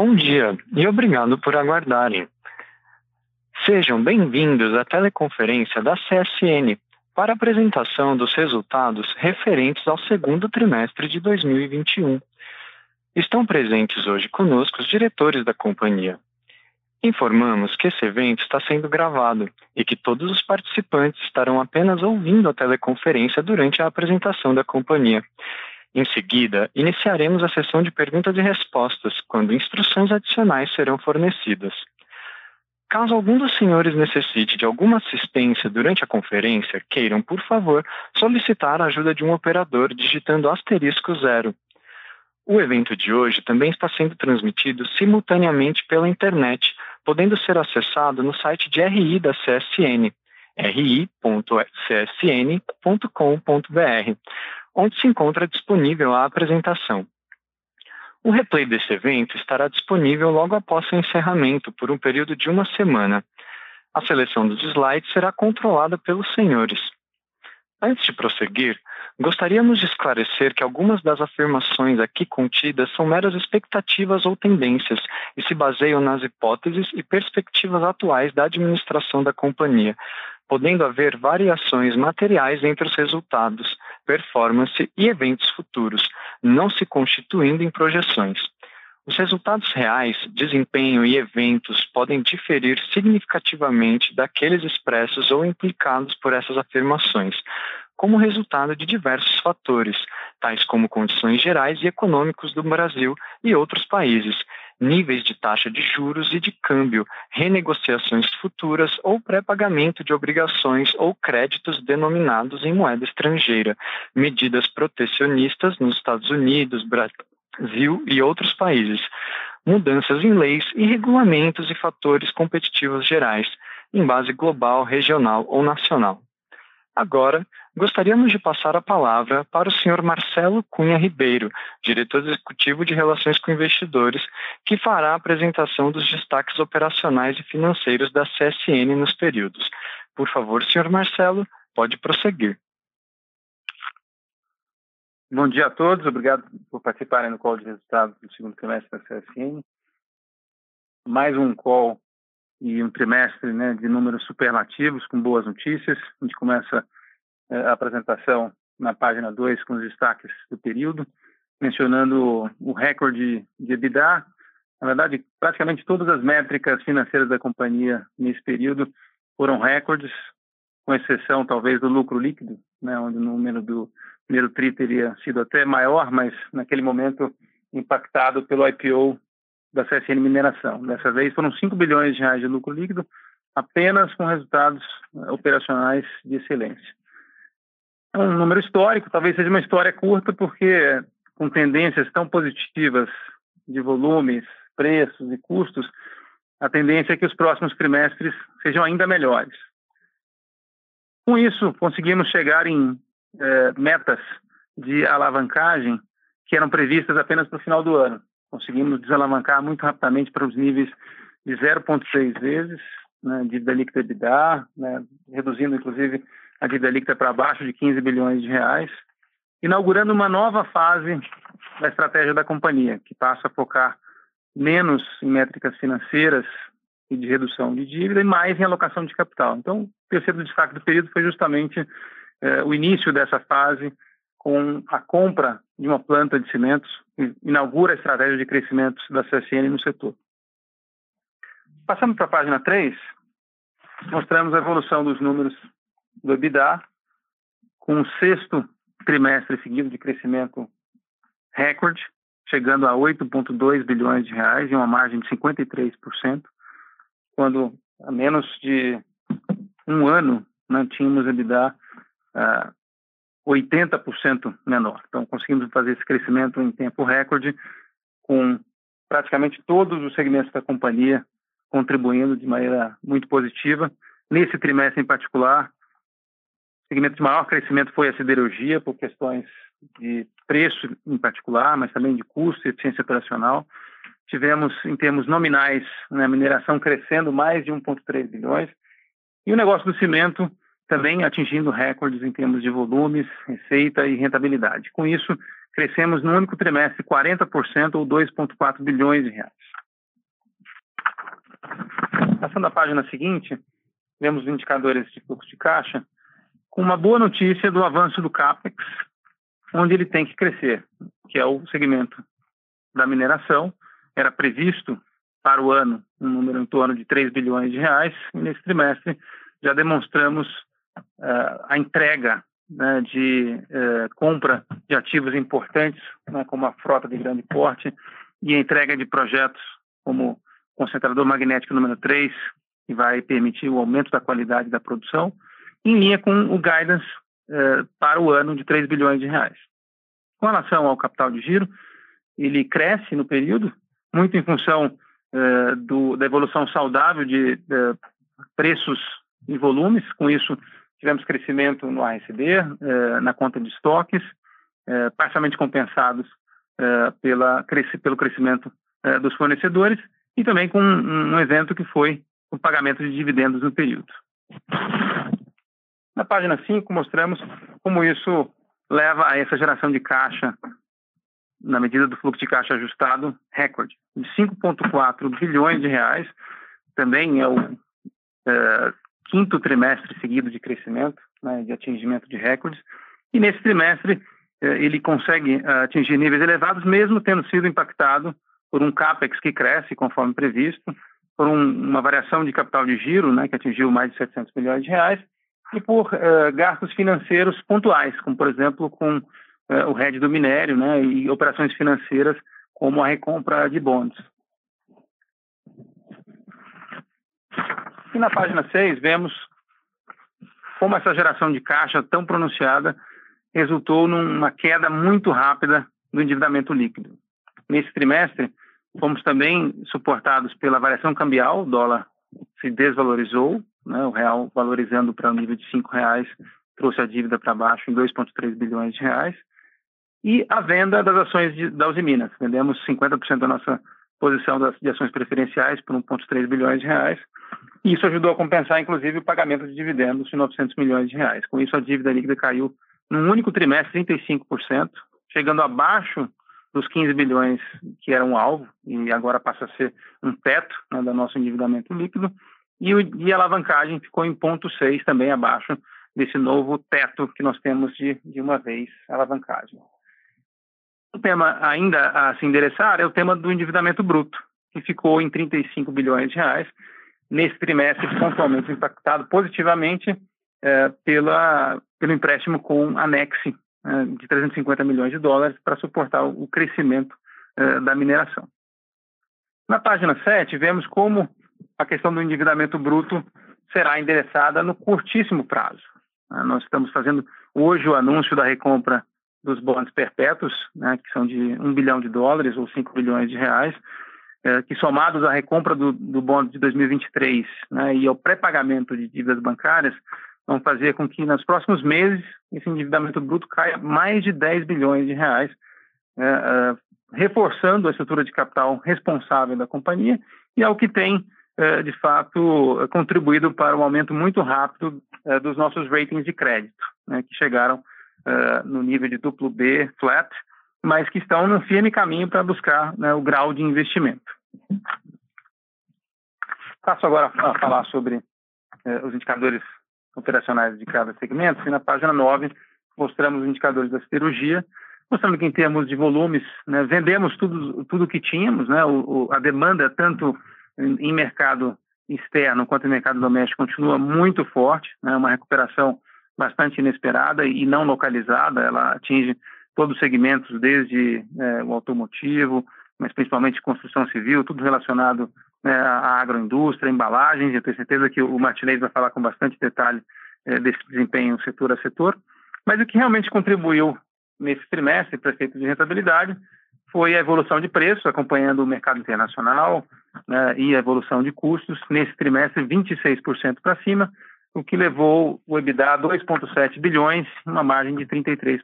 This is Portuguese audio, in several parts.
Bom dia e obrigado por aguardarem. Sejam bem-vindos à teleconferência da CSN para apresentação dos resultados referentes ao segundo trimestre de 2021. Estão presentes hoje conosco os diretores da companhia. Informamos que esse evento está sendo gravado e que todos os participantes estarão apenas ouvindo a teleconferência durante a apresentação da companhia. Em seguida, iniciaremos a sessão de perguntas e respostas, quando instruções adicionais serão fornecidas. Caso algum dos senhores necessite de alguma assistência durante a conferência, queiram, por favor, solicitar a ajuda de um operador digitando asterisco zero. O evento de hoje também está sendo transmitido simultaneamente pela internet, podendo ser acessado no site de RI da CSN, ri.csn.com.br, onde se encontra disponível a apresentação. O replay desse evento estará disponível logo após seu encerramento, por um período de uma semana. A seleção dos slides será controlada pelos senhores. Antes de prosseguir, Gostaríamos de esclarecer que algumas das afirmações aqui contidas são meras expectativas ou tendências e se baseiam nas hipóteses e perspectivas atuais da administração da companhia, podendo haver variações materiais entre os resultados, performance e eventos futuros, não se constituindo em projeções. Os resultados reais, desempenho e eventos podem diferir significativamente daqueles expressos ou implicados por essas afirmações, como resultado de diversos fatores, tais como condições gerais e econômicos do Brasil e outros países, níveis de taxa de juros e de câmbio, renegociações futuras ou pré-pagamento de obrigações ou créditos denominados em moeda estrangeira, medidas protecionistas nos Estados Unidos, Brasil e outros países, mudanças em leis e regulamentos e fatores competitivos gerais, em base global, regional ou nacional. Agora, gostaríamos de passar a palavra para o Sr. Marcelo Cunha Ribeiro, diretor executivo de Relações com Investidores, que fará a apresentação dos destaques operacionais e financeiros da CSN nos períodos. Por favor, Sr. Marcelo, pode prosseguir. Bom dia a todos, obrigado por participarem no call de resultados do segundo trimestre da CSN. Mais um call e um trimestre né, de números superlativos, com boas notícias. A gente começa a apresentação na página 2 com os destaques do período, mencionando o recorde de EBITDA. Na verdade, praticamente todas as métricas financeiras da companhia nesse período foram recordes, com exceção talvez do lucro líquido, né, onde o número do primeiro TRI teria sido até maior, mas naquele momento impactado pelo IPO da CSN Mineração. Dessa vez foram 5 bilhões de reais de lucro líquido, apenas com resultados eh, operacionais de excelência. É um número histórico, talvez seja uma história curta, porque com tendências tão positivas de volumes, preços e custos, a tendência é que os próximos trimestres sejam ainda melhores. Com isso, conseguimos chegar em eh, metas de alavancagem que eram previstas apenas para o final do ano conseguimos desalavancar muito rapidamente para os níveis de 0,6 vezes né, dívida líquida né, reduzindo inclusive a dívida líquida para abaixo de 15 bilhões de reais, inaugurando uma nova fase da estratégia da companhia, que passa a focar menos em métricas financeiras e de redução de dívida e mais em alocação de capital. Então, o terceiro destaque do período foi justamente eh, o início dessa fase com a compra de uma planta de cimentos, inaugura a estratégia de crescimento da CSN no setor. Passando para a página 3, mostramos a evolução dos números do EBITDA, com o sexto trimestre seguido de crescimento recorde, chegando a 8,2 bilhões de reais e uma margem de 53%, quando há menos de um ano né, tínhamos EBITDA uh, 80% menor. Então, conseguimos fazer esse crescimento em tempo recorde, com praticamente todos os segmentos da companhia contribuindo de maneira muito positiva. Nesse trimestre em particular, segmento de maior crescimento foi a siderurgia, por questões de preço em particular, mas também de custo e eficiência operacional. Tivemos, em termos nominais, né, a mineração crescendo mais de 1,3 bilhões. E o negócio do cimento também atingindo recordes em termos de volumes, receita e rentabilidade. Com isso, crescemos no único trimestre 40% ou 2,4 bilhões de reais. Passando à página seguinte, vemos os indicadores de fluxo de caixa, uma boa notícia do avanço do CAPEX, onde ele tem que crescer, que é o segmento da mineração. Era previsto para o ano um número em torno de 3 bilhões de reais, e nesse trimestre já demonstramos uh, a entrega né, de uh, compra de ativos importantes, né, como a frota de grande porte, e a entrega de projetos como concentrador magnético número 3, que vai permitir o aumento da qualidade da produção, em linha com o guidance uh, para o ano de 3 bilhões de reais. Com relação ao capital de giro, ele cresce no período, muito em função uh, do, da evolução saudável de uh, preços e volumes. Com isso, tivemos crescimento no ARCD, uh, na conta de estoques, parcialmente compensados pela, pelo crescimento dos fornecedores e também com um, um evento que foi o pagamento de dividendos no período. Na página 5, mostramos como isso leva a essa geração de caixa na medida do fluxo de caixa ajustado, recorde, de 5,4 bilhões de reais. Também é o é, quinto trimestre seguido de crescimento, né, de atingimento de recordes. E nesse trimestre, é, ele consegue é, atingir níveis elevados, mesmo tendo sido impactado por um CAPEX que cresce conforme previsto, por um, uma variação de capital de giro, né, que atingiu mais de 700 milhões de reais, e por uh, gastos financeiros pontuais, como, por exemplo, com é, o RED do minério né, e operações financeiras como a recompra de bônus. E na página 6 vemos como essa geração de caixa tão pronunciada resultou numa queda muito rápida do endividamento líquido. Nesse trimestre, fomos também suportados pela variação cambial, o dólar se desvalorizou, né, o real valorizando para o nível de R$ reais trouxe a dívida para baixo em 2,3 bilhões de reais, e a venda das ações de, da Uzi Minas. Vendemos 50% da nossa posição das, de ações preferenciais por 1,3 bilhões de reais. E isso ajudou a compensar, inclusive, o pagamento de dividendos de 900 milhões de reais. Com isso, a dívida líquida caiu num único trimestre 35%, chegando abaixo dos 15 bilhões que eram um alvo, e agora passa a ser um teto né, do nosso endividamento líquido. E, a alavancagem ficou em 0,6, também abaixo desse novo teto que nós temos de, de uma vez alavancagem. O tema ainda a se endereçar é o tema do endividamento bruto, que ficou em 35 bilhões de reais, nesse trimestre pontualmente impactado positivamente é, pela, pelo empréstimo com Anexe é, de 350 milhões de dólares para suportar o crescimento é, da mineração. Na página 7, vemos como a questão do endividamento bruto será endereçada no curtíssimo prazo. Nós estamos fazendo hoje o anúncio da recompra dos bônus perpétuos, né, que são de 1 bilhão de dólares ou 5 bilhões de reais, é, que somados à recompra do, do bônus de 2023 né, e ao pré-pagamento de dívidas bancárias, vão fazer com que nos próximos meses esse endividamento bruto caia mais de 10 bilhões de reais, é, é, reforçando a estrutura de capital responsável da companhia e é o que tem, é, de fato, contribuído para um aumento muito rápido é, dos nossos ratings de crédito, né, que chegaram no nível de duplo B, flat, mas que estão no firme caminho para buscar né, o grau de investimento. Passo agora a falar sobre os indicadores operacionais de cada segmento. E na página 9 mostramos os indicadores da siderurgia, mostrando que em termos de volumes, né, vendemos tudo tudo que tínhamos, né, o, a demanda tanto em, mercado externo quanto em mercado doméstico continua muito forte, né, uma recuperação bastante inesperada e não localizada. Ela atinge todos os segmentos, desde é, o automotivo, mas principalmente construção civil, tudo relacionado né, à agroindústria, embalagens. Eu tenho certeza que o Martinez vai falar com bastante detalhe é, desse desempenho setor a setor. Mas o que realmente contribuiu nesse trimestre para efeito de rentabilidade foi a evolução de preço, acompanhando o mercado internacional né, e a evolução de custos. Nesse trimestre, 26% para cima, o que levou o EBITDA a 2,7 bilhões, uma margem de 33%.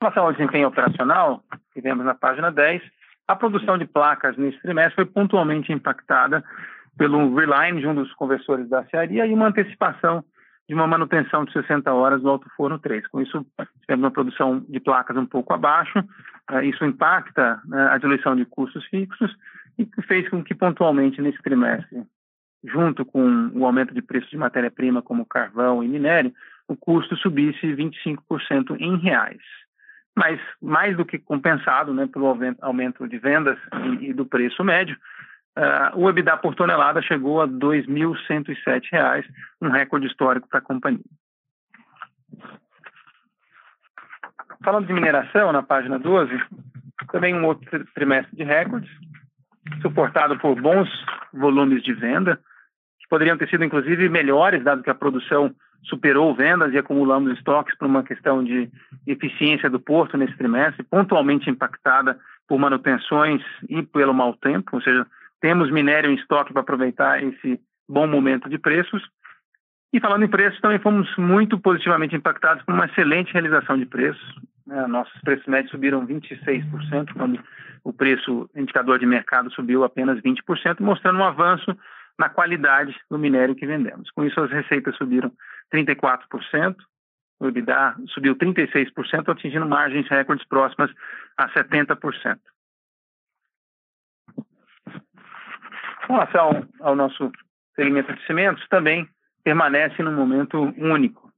Em relação ao desempenho operacional, que vemos na página 10, a produção de placas nesse trimestre foi pontualmente impactada pelo reline de um dos conversores da acearia e uma antecipação de uma manutenção de 60 horas do alto forno 3. Com isso, tivemos uma produção de placas um pouco abaixo, eh, isso impacta né, a diluição de custos fixos e fez com que pontualmente nesse trimestre, junto com o aumento de preço de matéria-prima como carvão e minério, o custo subisse 25% em reais. Mas mais do que compensado né, pelo aumento de vendas e, do preço médio, uh, o EBITDA por tonelada chegou a R$ 2.107, um recorde histórico para a companhia. Falando de mineração, na página 12, também um outro trimestre de recordes, suportado por bons volumes de venda, que poderiam ter sido inclusive melhores, dado que a produção superou vendas e acumulamos estoques por uma questão de eficiência do porto nesse trimestre, pontualmente impactada por manutenções e pelo mau tempo, ou seja, temos minério em estoque para aproveitar esse bom momento de preços. E falando em preços, também fomos muito positivamente impactados por uma excelente realização de preços. Né? Nossos preços médios subiram 26%, quando o preço indicador de mercado subiu apenas 20%, mostrando um avanço na qualidade do minério que vendemos. Com isso, as receitas subiram 34%, o EBITDA subiu 36%, atingindo margens recordes próximas a 70%. Com relação ao nosso segmento de cimentos, também permanece num momento único,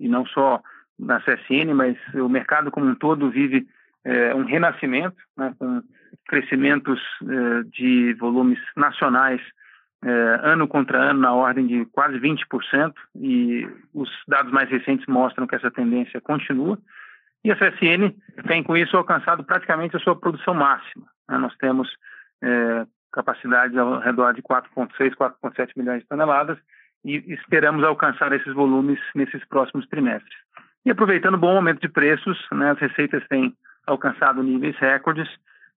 e não só na CSN, mas o mercado como um todo vive é, um renascimento, né, com crescimentos é, de volumes nacionais é, ano contra ano na ordem de quase 20%, e os dados mais recentes mostram que essa tendência continua. E a CSN tem, com isso, alcançado praticamente a sua produção máxima. Né? Nós temos é, capacidade ao redor de 4,6, 4,7 milhões de toneladas e esperamos alcançar esses volumes nesses próximos trimestres. E aproveitando o bom momento de preços, né, as receitas têm alcançado níveis recordes,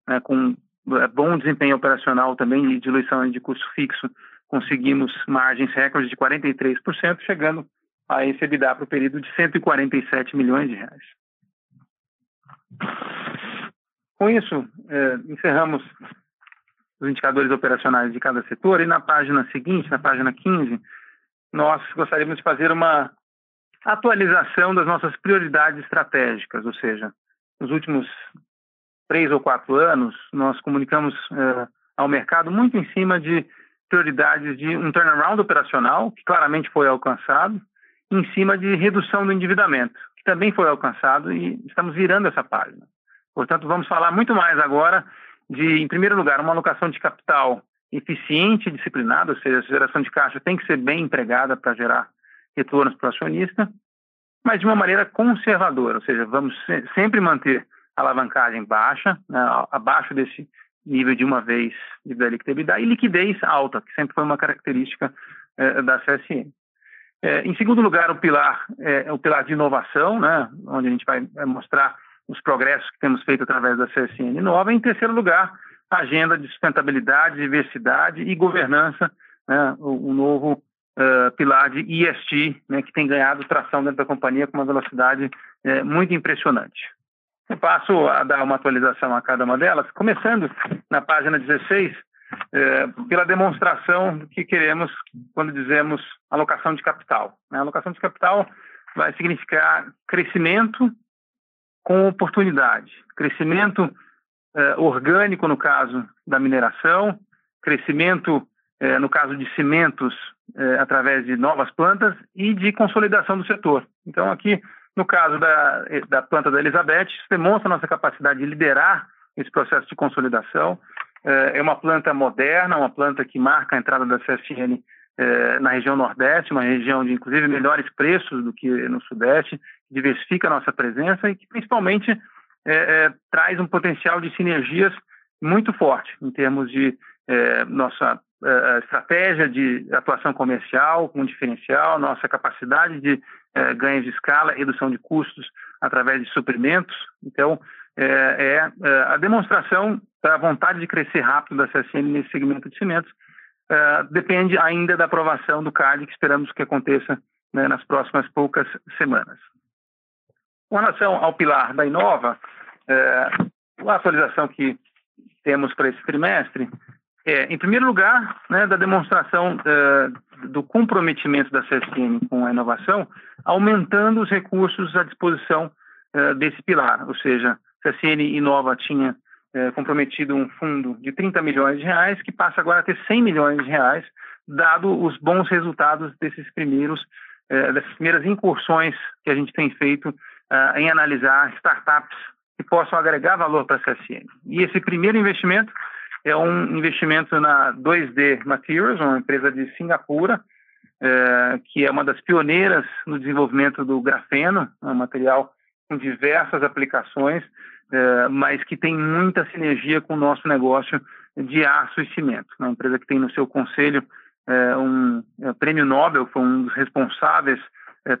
né, com é, bom desempenho operacional também e diluição de custo fixo, conseguimos margens recordes de 43%, chegando a esse EBITDA para o período de 147 milhões de reais. Com isso, é, encerramos os indicadores operacionais de cada setor e na página seguinte, na página 15, nós gostaríamos de fazer uma atualização das nossas prioridades estratégicas, ou seja, nos últimos três ou quatro anos, nós comunicamos eh, ao mercado muito em cima de prioridades de um turnaround operacional, que claramente foi alcançado, em cima de redução do endividamento, que também foi alcançado e estamos virando essa página. Portanto, vamos falar muito mais agora de, em primeiro lugar, uma alocação de capital eficiente e disciplinada, ou seja, a geração de caixa tem que ser bem empregada para gerar retornos para o acionista, mas de uma maneira conservadora, ou seja, vamos sempre manter alavancagem baixa, né, abaixo desse nível de uma vez de líquida e liquidez alta, que sempre foi uma característica eh, da CSN. Eh, em segundo lugar, o pilar é o pilar de inovação, né, onde a gente vai mostrar os progressos que temos feito através da CSN Nova. Em terceiro lugar, a agenda de sustentabilidade, diversidade e governança, né, o, o, novo uh, pilar de ESG, né, que tem ganhado tração dentro da companhia com uma velocidade uh, muito impressionante. Eu passo a dar uma atualização a cada uma delas, começando na página 16, é, pela demonstração do que queremos quando dizemos alocação de capital. Né? Alocação de capital vai significar crescimento com oportunidade, crescimento é, orgânico no caso da mineração, crescimento é, no caso de cimentos é, através de novas plantas e de consolidação do setor. Então aqui no caso da, da planta da Elizabeth, isso demonstra nossa capacidade de liderar esse processo de consolidação. É, uma planta moderna, uma planta que marca a entrada da CSN na região Nordeste, uma região de, inclusive, melhores preços do que no Sudeste, diversifica a nossa presença e que, principalmente, é, é, traz um potencial de sinergias muito forte em termos de é, nossa é, estratégia de atuação comercial com diferencial, nossa capacidade de é, ganhos de escala, redução de custos através de suprimentos. Então, é, é, é a demonstração da vontade de crescer rápido da CSN nesse segmento de cimentos. É, depende ainda da aprovação do CAD, que esperamos que aconteça né, nas próximas poucas semanas. Com relação ao pilar da Inova, é, a atualização que temos para esse trimestre é, em primeiro lugar, né, da demonstração uh, do comprometimento da CSN com a inovação, aumentando os recursos à disposição uh, desse pilar, ou seja, a CSN Inova tinha é, comprometido um fundo de 30 milhões de reais, que passa agora a ter 100 milhões de reais, dado os bons resultados desses primeiros, é, dessas primeiras incursões que a gente tem feito é, em analisar startups que possam agregar valor para a CSN. E esse primeiro investimento é um investimento na 2D Materials, uma empresa de Singapura, é, que é uma das pioneiras no desenvolvimento do grafeno, um material com diversas aplicações, é, mas que tem muita sinergia com o nosso negócio de aço e cimento. Uma empresa que tem no seu conselho é, um prêmio Nobel, foi um dos responsáveis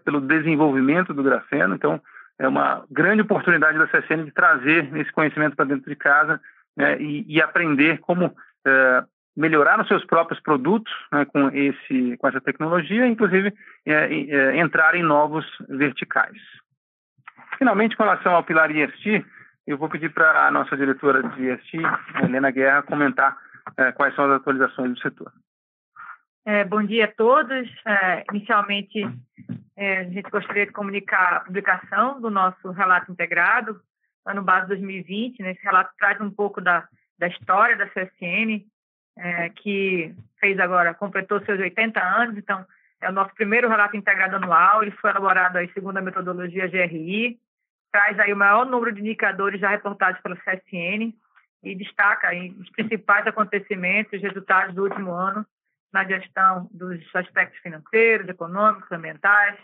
pelo desenvolvimento do grafeno. Então, é uma grande oportunidade da CSN de trazer esse conhecimento para dentro de casa né, e, e, aprender como é, melhorar os seus próprios produtos né, com, esse, com essa tecnologia, inclusive é, entrar em novos verticais. Finalmente, com relação ao pilar ESG, eu vou pedir para a nossa diretora de ESG, Helena Guerra, comentar é, quais são as atualizações do setor. É, bom dia a todos. É, inicialmente, é, a gente gostaria de comunicar a publicação do nosso relato integrado, ano base 2020. Né? Esse relato traz um pouco da, da história da CSN, é, que fez agora, completou seus 80 anos, então é o nosso primeiro relato integrado anual. Ele foi elaborado aí, segundo a metodologia GRI, traz aí o maior número de indicadores já reportados pela CSN e destaca aí os principais acontecimentos, os resultados do último ano na gestão dos aspectos financeiros, econômicos, ambientais,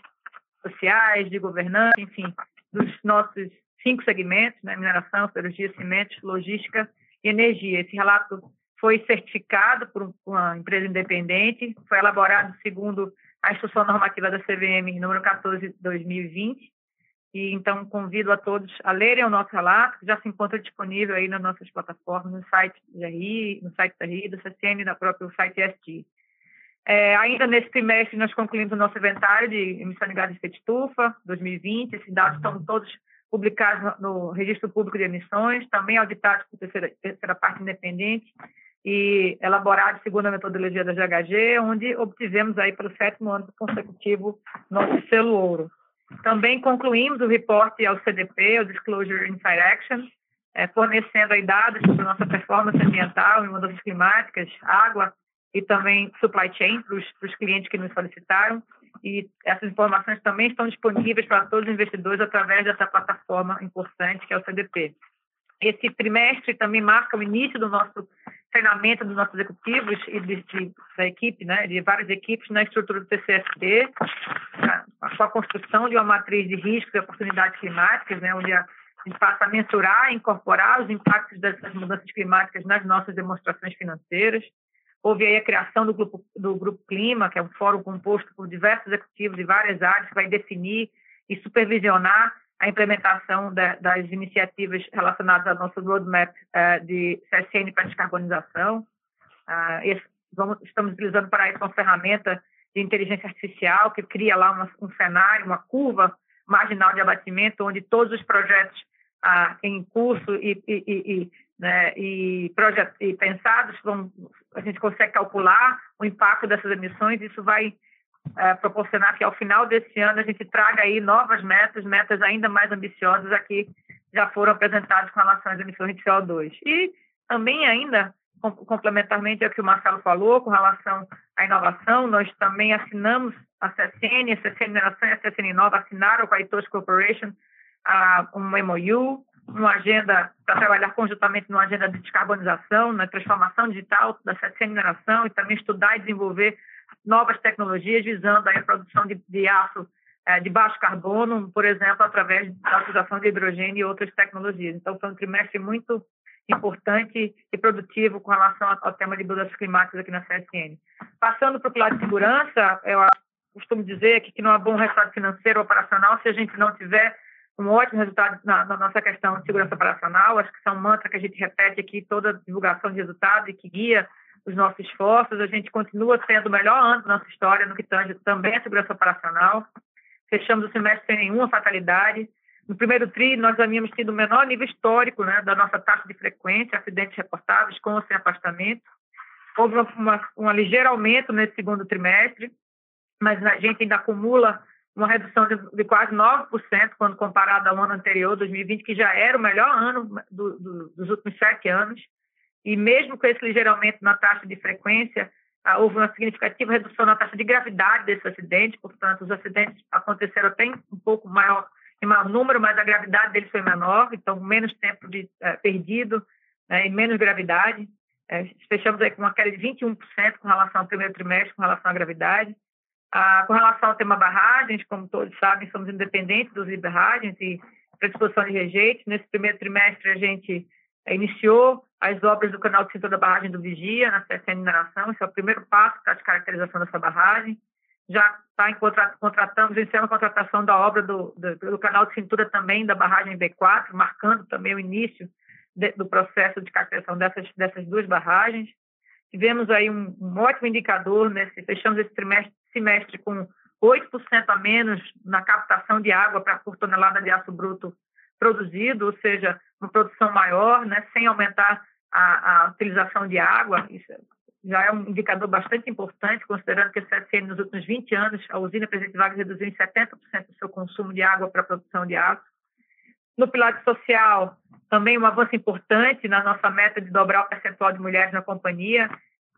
sociais, de governança, enfim, dos nossos cinco segmentos, né, mineração, cirurgia, cimentos, logística e energia. Esse relato foi certificado por uma empresa independente, foi elaborado segundo a Instrução Normativa da CVM número 14 de 2020 e então convido a todos a lerem o nosso relato, que já se encontra disponível aí nas nossas plataformas, no site da RI, no site da RI, do CCN no próprio site ST. É, ainda nesse trimestre, nós concluímos o nosso inventário de emissão de gases de estufa 2020. Esses dados estão todos publicados no, no Registro Público de Emissões, também auditados por terceira, terceira parte independente e elaborados segundo a metodologia da GHG, onde obtivemos aí pelo sétimo ano consecutivo nosso selo ouro. Também concluímos o reporte ao CDP, o Disclosure Inside Action, é, fornecendo aí dados sobre nossa performance ambiental em mudanças climáticas, água e também supply chain para os clientes que nos solicitaram. E essas informações também estão disponíveis para todos os investidores através dessa plataforma importante que é o CDP. Esse trimestre também marca o início do nosso treinamento dos nossos executivos e de, de, da equipe, né, de várias equipes na estrutura do TCFD, com a construção de uma matriz de riscos e oportunidades climáticas, né, onde a gente passa a mensurar e incorporar os impactos dessas mudanças climáticas nas nossas demonstrações financeiras. Houve aí a criação do grupo, do grupo Clima, que é um fórum composto por diversos executivos de várias áreas, que vai definir e supervisionar a implementação da, das iniciativas relacionadas ao nosso roadmap uh, de CSN para descarbonização. Uh, esse, vamos, estamos utilizando para isso uma ferramenta de inteligência artificial que cria lá uma, um cenário, uma curva marginal de abatimento, onde todos os projetos uh, em curso e, e, e, né, e, e pensados, vão, a gente consegue calcular o impacto dessas emissões, isso vai é, proporcionar que ao final desse ano a gente traga aí novas metas, metas ainda mais ambiciosas aqui já foram apresentadas com relação às emissões de CO2. E também ainda, complementarmente ao que o Marcelo falou, com relação à inovação, nós também assinamos a CSN, a CSN Mineração e a CSN Inova assinaram com a Itoshi Corporation uh, um MOU, uma agenda para trabalhar conjuntamente numa agenda de descarbonização, na transformação digital da CSN Mineração e também estudar e desenvolver novas tecnologias visando a produção de, de aço é, de baixo carbono, por exemplo, através da utilização de hidrogênio e outras tecnologias. Então, foi um trimestre muito importante e produtivo com relação ao tema de mudanças climáticas aqui na CSN. Passando para o lado de segurança, eu costumo dizer que não há bom resultado financeiro operacional se a gente não tiver um ótimo resultado na, na, nossa questão de segurança operacional. Acho que são mantra que a gente repete aqui toda divulgação de resultados e que guia os nossos esforços. A gente continua sendo o melhor ano da nossa história no que tange também a segurança operacional. Fechamos o semestre sem nenhuma fatalidade. No primeiro TRI, nós havíamos tido o menor nível histórico né, da nossa taxa de frequência, acidentes reportados com ou sem afastamento. Houve uma, um ligeiro aumento nesse segundo trimestre, mas a gente ainda acumula uma redução de, de, quase 9% quando comparado ao ano anterior, 2020, que já era o melhor ano do, do, dos últimos sete anos. E mesmo com esse ligeiro aumento na taxa de frequência, ah, houve uma significativa redução na taxa de gravidade desses acidentes, portanto, os acidentes aconteceram até um pouco maior, em maior número, mas a gravidade deles foi menor, então menos tempo de, eh, perdido né, e menos gravidade. Eh, fechamos aí com uma queda de 21% com relação ao primeiro trimestre, com relação à gravidade. Ah, com relação ao tema barragens, como todos sabem, somos independentes dos barragens e predisposição de rejeitos. Nesse primeiro trimestre, a gente eh, iniciou as obras do canal de cintura da barragem do Vigia, na CSN Mineração. Esse é o primeiro passo para a caracterização dessa barragem. Já está em contrato, contratamos, iniciamos a contratação da obra do, do, do, canal de cintura também da barragem B4, marcando também o início de, do processo de caracterização dessas, dessas duas barragens. Tivemos aí um, um ótimo indicador, nesse, fechamos esse trimestre semestre com 8% a menos na captação de água para por tonelada de aço bruto produzido, ou seja, uma produção maior, né, sem aumentar a, a utilização de água. Isso já é um indicador bastante importante, considerando que a nos últimos 20 anos, a usina Presidente Vargas reduziu em 70% o seu consumo de água para a produção de aço. No pilar social, também um avanço importante na nossa meta de dobrar o percentual de mulheres na companhia.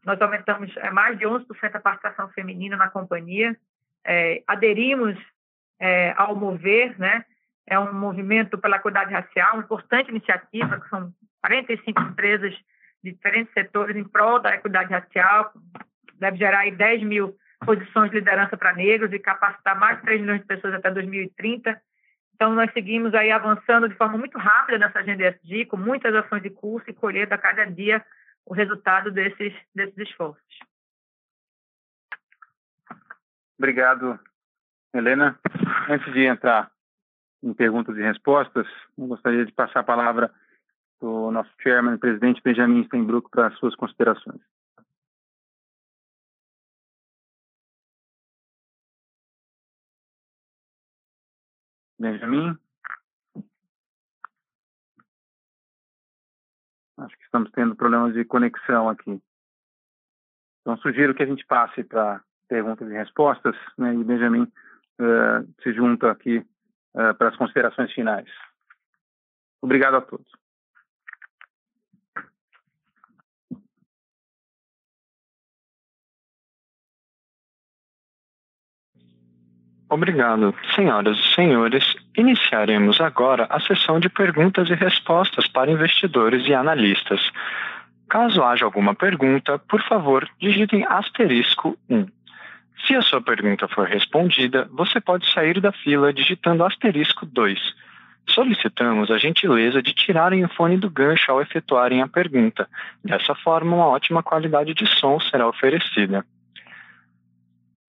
Nós aumentamos é, mais de 11% a participação feminina na companhia. É, aderimos é, ao Mover, né? É um movimento pela equidade racial, uma importante iniciativa, que são 45 empresas de diferentes setores em prol da equidade racial, deve gerar aí 10 mil posições de liderança para negros e capacitar mais de 3 milhões de pessoas até 2030. Então, nós seguimos aí avançando de forma muito rápida nessa agenda ESG, com muitas ações de curso e colhendo a cada dia o resultado desses, desses esforços. Obrigado, Helena. Antes de entrar em perguntas e respostas, gostaria de passar a palavra para o nosso chairman, presidente Benjamin Steinbrück, para as suas considerações. Benjamin? Acho que estamos tendo problemas de conexão aqui. Então, sugiro que a gente passe para perguntas e respostas, né, e Benjamin uh, se junta aqui uh, para as considerações finais. Obrigado a todos. Obrigado. Senhoras e senhores, iniciaremos agora a sessão de perguntas e respostas para investidores e analistas. Caso haja alguma pergunta, por favor, digitem asterisco 1. Se a sua pergunta for respondida, você pode sair da fila digitando asterisco 2. Solicitamos a gentileza de tirarem o fone do gancho ao efetuarem a pergunta. Dessa forma, uma ótima qualidade de som será oferecida.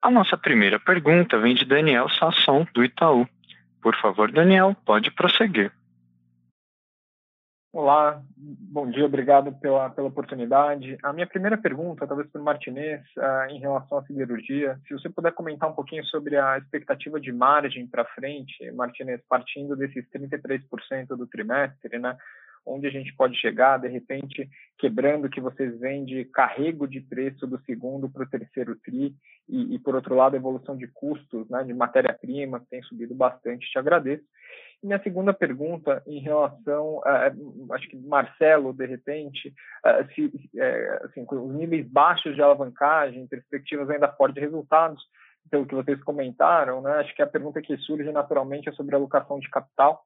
A nossa primeira pergunta vem de Daniel Sasson, do Itaú. Por favor, Daniel, pode prosseguir. Olá, bom dia, obrigado pela, pela oportunidade. A minha primeira pergunta, talvez para o Martinez, uh, em relação à siderurgia, se você puder comentar um pouquinho sobre a expectativa de margem para frente, Martinez, partindo desses 33% do trimestre, né? Onde a gente pode chegar, de repente, quebrando que vocês veem de carrego de preço do segundo para o terceiro TRI e, e, por outro lado, evolução de custos né, de matéria-prima, tem subido bastante, te agradeço. E minha segunda pergunta, em relação, uh, acho que Marcelo, de repente, uh, se, uh, assim, com os níveis baixos de alavancagem, perspectivas ainda fortes de resultados, pelo que vocês comentaram, né, acho que a pergunta que surge naturalmente é sobre a alocação de capital.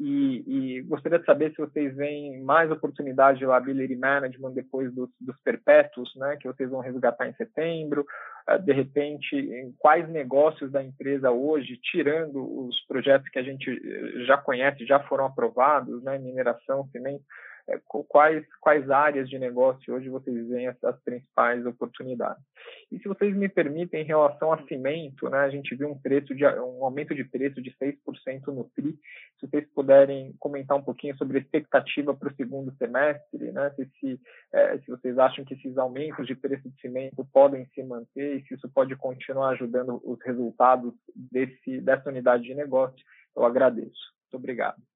E, e, gostaria de saber se vocês veem mais oportunidade de liability management depois dos, dos perpétuos, né, que vocês vão resgatar em setembro. Uh, de repente, em quais negócios da empresa hoje, tirando os projetos que a gente eh, já conhece, já foram aprovados, né, mineração, cimento, quais, quais áreas de negócio hoje vocês veem as, as, principais oportunidades. E se vocês me permitem, em relação a cimento, né, a gente viu um preço de um aumento de preço de 6% no TRI. Se vocês puderem comentar um pouquinho sobre a expectativa para o segundo semestre, né, se, se, é, se vocês acham que esses aumentos de preço de cimento podem se manter e se isso pode continuar ajudando os resultados desse, dessa unidade de negócio, eu agradeço. Muito obrigado.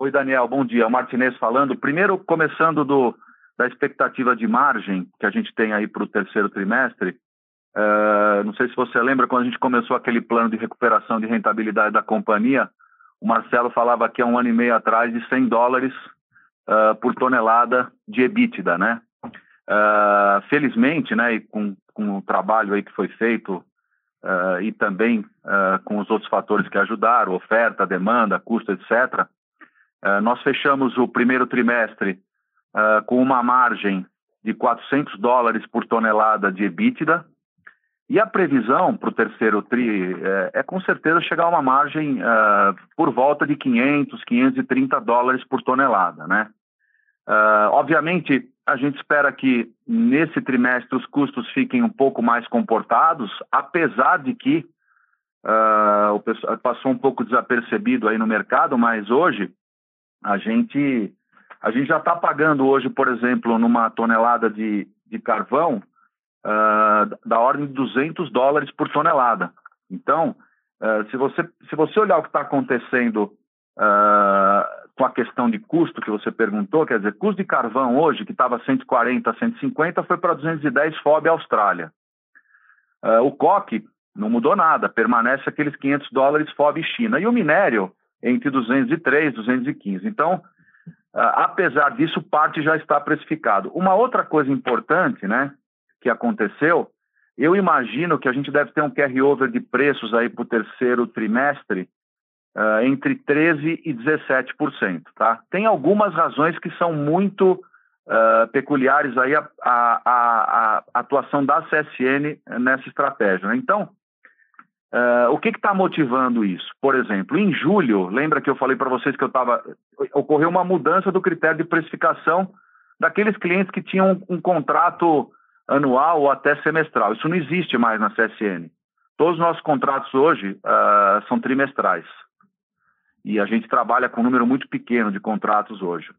Oi, Daniel, bom dia. Martinez falando. Primeiro, começando do, da expectativa de margem que a gente tem aí para o terceiro trimestre, Uh, não sei se você lembra quando a gente começou aquele plano de recuperação de rentabilidade da companhia, o Marcelo falava aqui há um ano e meio atrás de 100 dólares uh, por tonelada de EBITDA, né? Uh, felizmente, né, e com, com o trabalho aí que foi feito uh, e também com os outros fatores que ajudaram, oferta, demanda, custo, etc., nós fechamos o primeiro trimestre com uma margem de 400 dólares por tonelada de EBITDA, e a previsão para o terceiro TRI é, é, com certeza chegar a uma margem uh, por volta de 500, 530 dólares por tonelada, né? Uh, obviamente, a gente espera que nesse trimestre os custos fiquem um pouco mais comportados, apesar de que uh, passou um pouco desapercebido aí no mercado, mas hoje a gente a gente já está pagando hoje, por exemplo, numa tonelada de, de carvão uh, da ordem de 200 dólares por tonelada. Então, uh, se, você, se você olhar o que está acontecendo uh, com a questão de custo que você perguntou, quer dizer, custo de carvão hoje, que estava 140, 150, foi para 210 FOB Austrália. o coque não mudou nada, permanece aqueles 500 dólares FOB China. E o minério entre 203 e 215. Então, apesar disso, parte já está precificado. Uma outra coisa importante, né, que aconteceu, eu imagino que a gente deve ter um carry-over de preços aí para o terceiro trimestre uh, entre 13% e 17%. Tá? Tem algumas razões que são muito uh, peculiares aí a, a, a, a, atuação da CSN nessa estratégia. Né? Então, uh, o que está motivando isso? Por exemplo, em julho, lembra que eu falei para vocês que eu estava. ocorreu uma mudança do critério de precificação daqueles clientes que tinham um, um contrato anual ou até semestral. Isso não existe mais na CSN. Todos os nossos contratos hoje uh, são trimestrais. E a gente trabalha com um número muito pequeno de contratos hoje.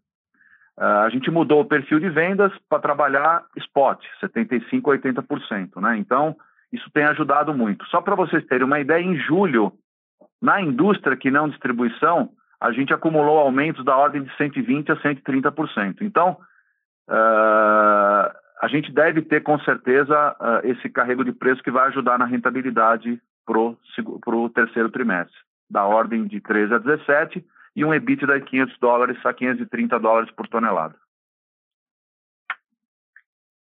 Uh, a gente mudou o perfil de vendas para trabalhar spot, 75% a 80%. Né? Então, isso tem ajudado muito. Só para vocês terem uma ideia, em julho, na indústria que não distribuição, a gente acumulou aumentos da ordem de 120% a 130%. Então, uh, a gente deve ter com certeza uh, esse carrego de preço que vai ajudar na rentabilidade para o terceiro trimestre, da ordem de 13 a 17 e um EBITDA de 500 dólares a 530 dólares por tonelada.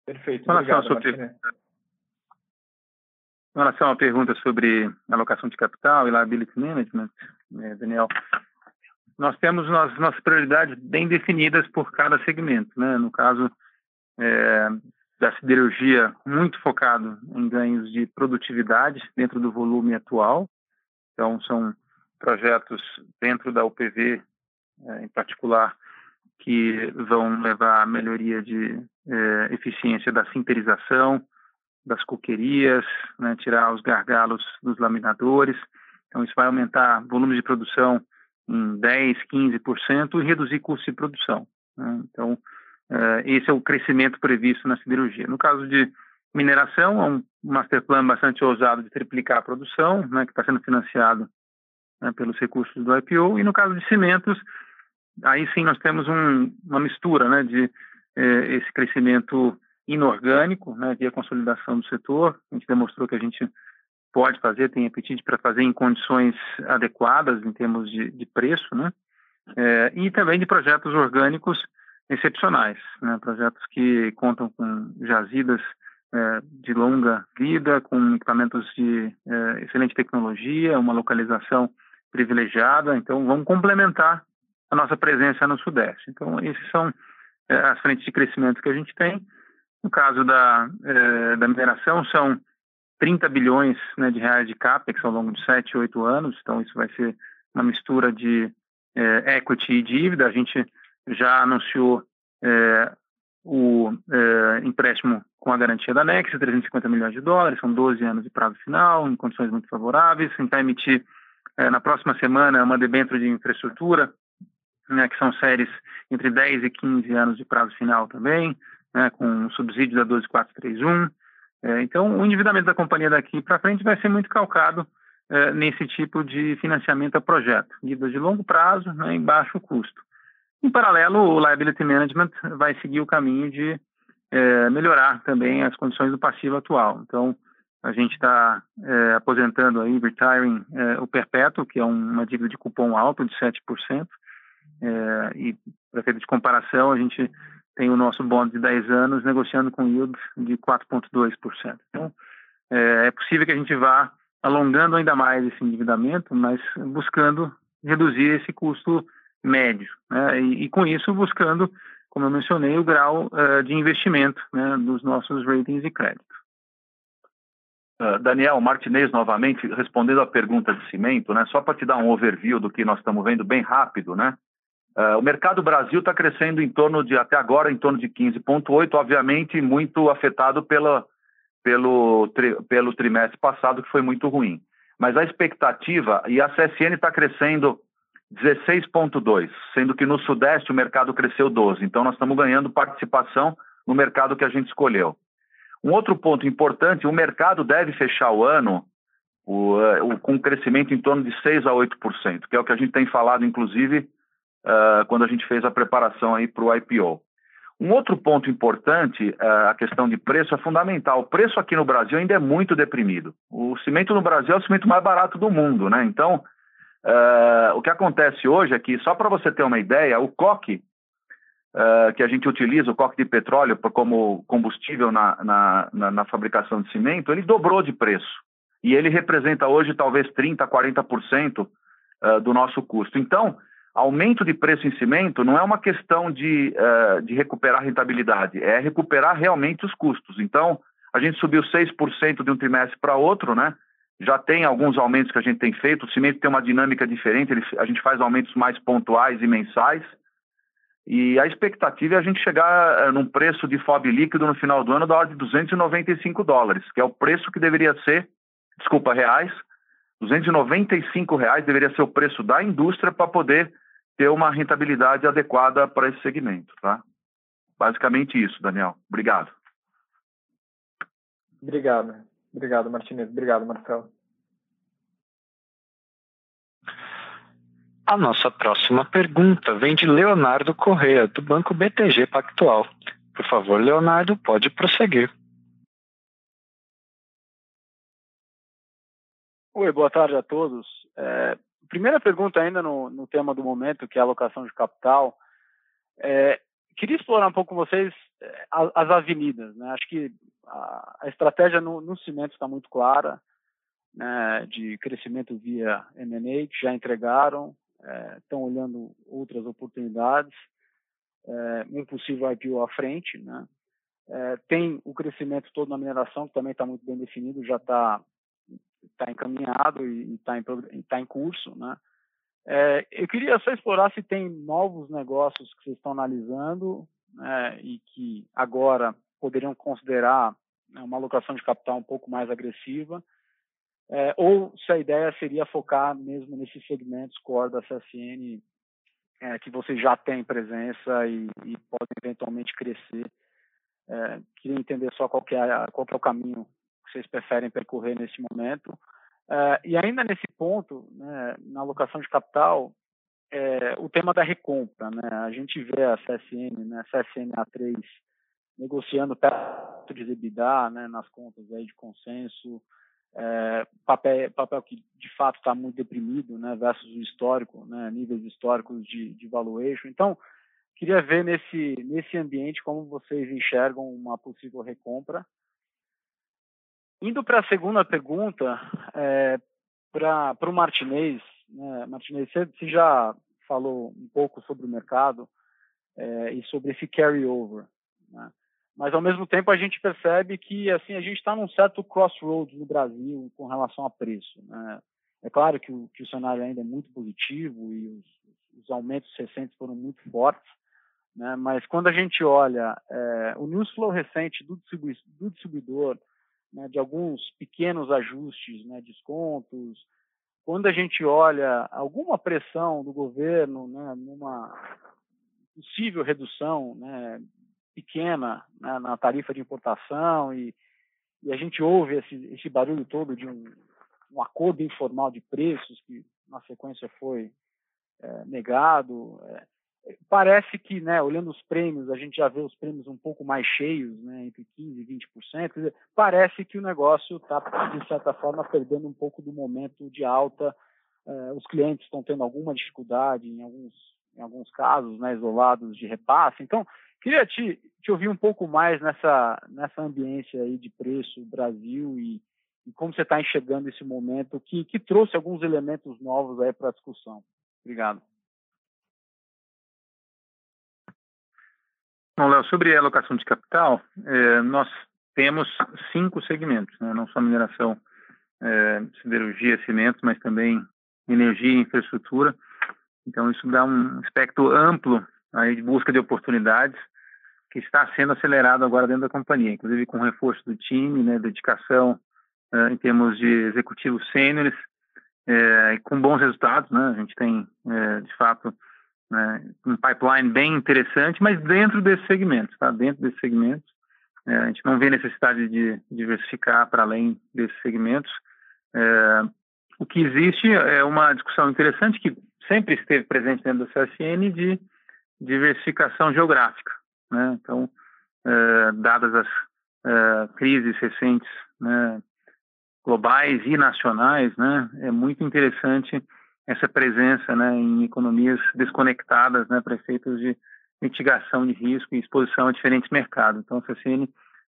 Perfeito. Obrigado, em relação à pergunta sobre alocação de capital e liability management, né, Daniel, nós temos nossas, nossas prioridades bem definidas por cada segmento. Né? No caso, é, da siderurgia muito focado em ganhos de produtividade dentro do volume atual. Então, são projetos dentro da UPV, é, em particular, que vão levar à melhoria de é, eficiência da sinterização, das coquerias, né, tirar os gargalos dos laminadores. Então, isso vai aumentar volume de produção em 10%, 15% e reduzir custo de produção. Né? Então, Uh, esse é o crescimento previsto na siderurgia. No caso de mineração, é um master plan bastante ousado de triplicar a produção, né, que está sendo financiado né, pelos recursos do IPO. E no caso de cimentos, aí sim nós temos um, uma mistura né, de eh, esse crescimento inorgânico, né, via consolidação do setor. A gente demonstrou que a gente pode fazer, tem apetite para fazer em condições adequadas em termos de, de preço, né, eh, e também de projetos orgânicos excepcionais, né? projetos que contam com jazidas é, de longa vida, com equipamentos de é, excelente tecnologia, uma localização privilegiada, então vamos complementar a nossa presença no Sudeste. Então, esses são é, as frentes de crescimento que a gente tem. No caso da, é, da mineração, são 30 bilhões né, de reais de CAPEX ao longo de 7, 8 anos, então isso vai ser uma mistura de é, equity e dívida. A gente já anunciou é, o empréstimo com a garantia da Nex, 350 milhões de dólares, são 12 anos de prazo final, em condições muito favoráveis. Vai emitir na próxima semana uma debênture de infraestrutura, né, que são séries entre 10 e 15 anos de prazo final também, né, com subsídio da 12431. É, então, o endividamento da companhia daqui para frente vai ser muito calcado é, nesse tipo de financiamento a projeto, dívidas de longo prazo né, em baixo custo. Em paralelo, o liability management vai seguir o caminho de é, melhorar também as condições do passivo atual. Então, a gente está é, aposentando aí, retiring é, o perpétuo, que é uma dívida de cupom alto de 7%, é, e para efeito de comparação, a gente tem o nosso bond de 10 anos negociando com yield de 4,2%. Então, é, é possível que a gente vá alongando ainda mais esse endividamento, mas buscando reduzir esse custo médio, né? e, e, com isso buscando, como eu mencionei, o grau uh, de investimento né, dos nossos ratings de crédito. Uh, Daniel Martinez, novamente, respondendo à pergunta de cimento, né, só para te dar um overview do que nós estamos vendo bem rápido, né, uh, o mercado Brasil está crescendo em torno de, até agora, em torno de 15,8, obviamente muito afetado pela, pelo, tri, pelo trimestre passado, que foi muito ruim. Mas a expectativa, e a CSN está crescendo 16,2, sendo que no Sudeste o mercado cresceu 12. Então nós estamos ganhando participação no mercado que a gente escolheu. Um outro ponto importante, o mercado deve fechar o ano o, eh, o, com um crescimento em torno de 6 a 8%, que é o que a gente tem falado, inclusive, uh, quando a gente fez a preparação aí para o IPO. Um outro ponto importante, uh, a questão de preço, é fundamental. O preço aqui no Brasil ainda é muito deprimido. O cimento no Brasil é o cimento mais barato do mundo, né? Então, uh, o que acontece hoje é que, só para você ter uma ideia, o coque uh, que a gente utiliza, o coque de petróleo como combustível na, na, na, na, fabricação de cimento, ele dobrou de preço. E ele representa hoje talvez 30%, 40% uh, do nosso custo. Então, aumento de preço em cimento não é uma questão de, uh, de recuperar rentabilidade, é recuperar realmente os custos. Então, a gente subiu 6% de um trimestre para outro, né? Já tem alguns aumentos que a gente tem feito, o cimento tem uma dinâmica diferente, ele, a gente faz aumentos mais pontuais e mensais, e a expectativa é a gente chegar uh, num preço de FOB líquido no final do ano da ordem de 295 dólares, que é o preço que deveria ser, desculpa, reais, 295 reais deveria ser o preço da indústria para poder ter uma rentabilidade adequada para esse segmento, tá? Basicamente isso, Daniel. Obrigado. Obrigado. Obrigado, Martinez. Obrigado, Marcelo. A nossa próxima pergunta vem de Leonardo Correa, do Banco BTG Pactual. Por favor, Leonardo, pode prosseguir. Oi, boa tarde a todos. É, primeira pergunta ainda no, no, tema do momento, que é a alocação de capital. É, queria explorar um pouco com vocês é, as, as avenidas. Né? Acho que a, a estratégia no, no cimento está muito clara, né, de crescimento via M&A, que já entregaram, estão é, olhando outras oportunidades, é, um possível IPO à frente, né? É, tem o crescimento todo na mineração, que também está muito bem definido, já está tá encaminhado e está em, tá em curso, né? É, eu queria só explorar se tem novos negócios que vocês estão analisando né, e que agora poderiam considerar né, uma alocação de capital um pouco mais agressiva é, ou se a ideia seria focar mesmo nesses segmentos core da CSN é, que você já tem presença e, e podem eventualmente crescer. É, queria entender só qual, é, qual é o caminho que vocês preferem percorrer nesse momento. É, e ainda nesse ponto, né, na alocação de capital, é, o tema da recompra. Né? A gente vê a CSN, né, CSN A3, negociando perto de EBITDA né, nas contas aí de consenso, é, papel, papel que de fato está muito deprimido, né, versus o histórico, né, níveis históricos de, de valuation. Então, queria ver nesse nesse ambiente como vocês enxergam uma possível recompra. Indo para a segunda pergunta, é, para o Martinez, né, Martinez, você, já falou um pouco sobre o mercado é, e sobre esse carry-over. Né? mas ao mesmo tempo a gente percebe que assim a gente está num certo crossroads no Brasil com relação a preço. Né? É claro que o, que o cenário ainda é muito positivo e os, os aumentos recentes foram muito fortes, né? mas quando a gente olha é, o news flow recente do, distribu do distribuidor, né, de alguns pequenos ajustes, né, descontos, quando a gente olha alguma pressão do governo né, numa possível redução né, pequena né, na tarifa de importação e, e, a gente ouve esse, esse barulho todo de um, um, acordo informal de preços que na sequência foi é, negado. É, parece que, né, olhando os prêmios, a gente já vê os prêmios um pouco mais cheios, né, entre 15% e 20%. Dizer, parece que o negócio está, de certa forma, perdendo um pouco do momento de alta. Uh, os clientes estão tendo alguma dificuldade em alguns, em alguns casos, né, isolados de repasse. Então, queria te, te ouvir um pouco mais nessa, nessa ambiência aí de preço Brasil e, e como você está enxergando esse momento que, que trouxe alguns elementos novos aí para a discussão. Obrigado. Bom, Léo, sobre a alocação de capital, é, nós temos cinco segmentos, né? não só mineração, é, siderurgia, cimentos, mas também energia e infraestrutura. Então, isso dá um espectro amplo aí de busca de oportunidades que está sendo acelerado agora dentro da companhia, inclusive com reforço do time, né, dedicação é, em termos de executivos sêniores, com bons resultados. Né? A gente tem, de fato, né, um pipeline bem interessante, mas dentro desses segmentos, tá? Dentro desses segmentos, é, a gente não vê necessidade de diversificar para além desses segmentos. É, o que existe é uma discussão interessante que sempre esteve presente dentro do CSN de diversificação geográfica, né? Então, é, dadas as é, crises recentes, né, globais e nacionais, né, é muito interessante essa presença né, em economias desconectadas né, para efeitos de mitigação de risco e exposição a diferentes mercados. Então, a CCN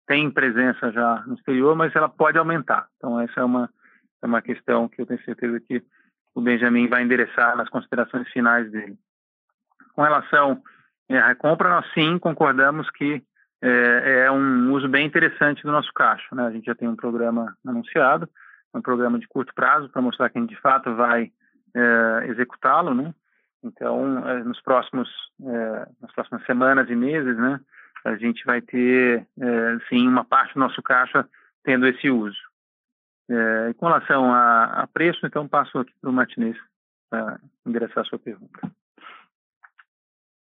tem presença já no exterior, mas ela pode aumentar. Então, essa é uma, é uma questão que eu tenho certeza que o Benjamin vai endereçar nas considerações finais dele. Com relação à compra, nós sim concordamos que é, é, um uso bem interessante do nosso caixa. Né? A gente já tem um programa anunciado, um programa de curto prazo para mostrar que a gente de fato vai é, executá-lo, né? Então, é, nos próximos, é, nas próximas semanas e meses, né, a gente vai ter, é, sim, uma parte do nosso caixa tendo esse uso. É, com relação a, a, preço, então passo aqui para o Martinez para endereçar a sua pergunta.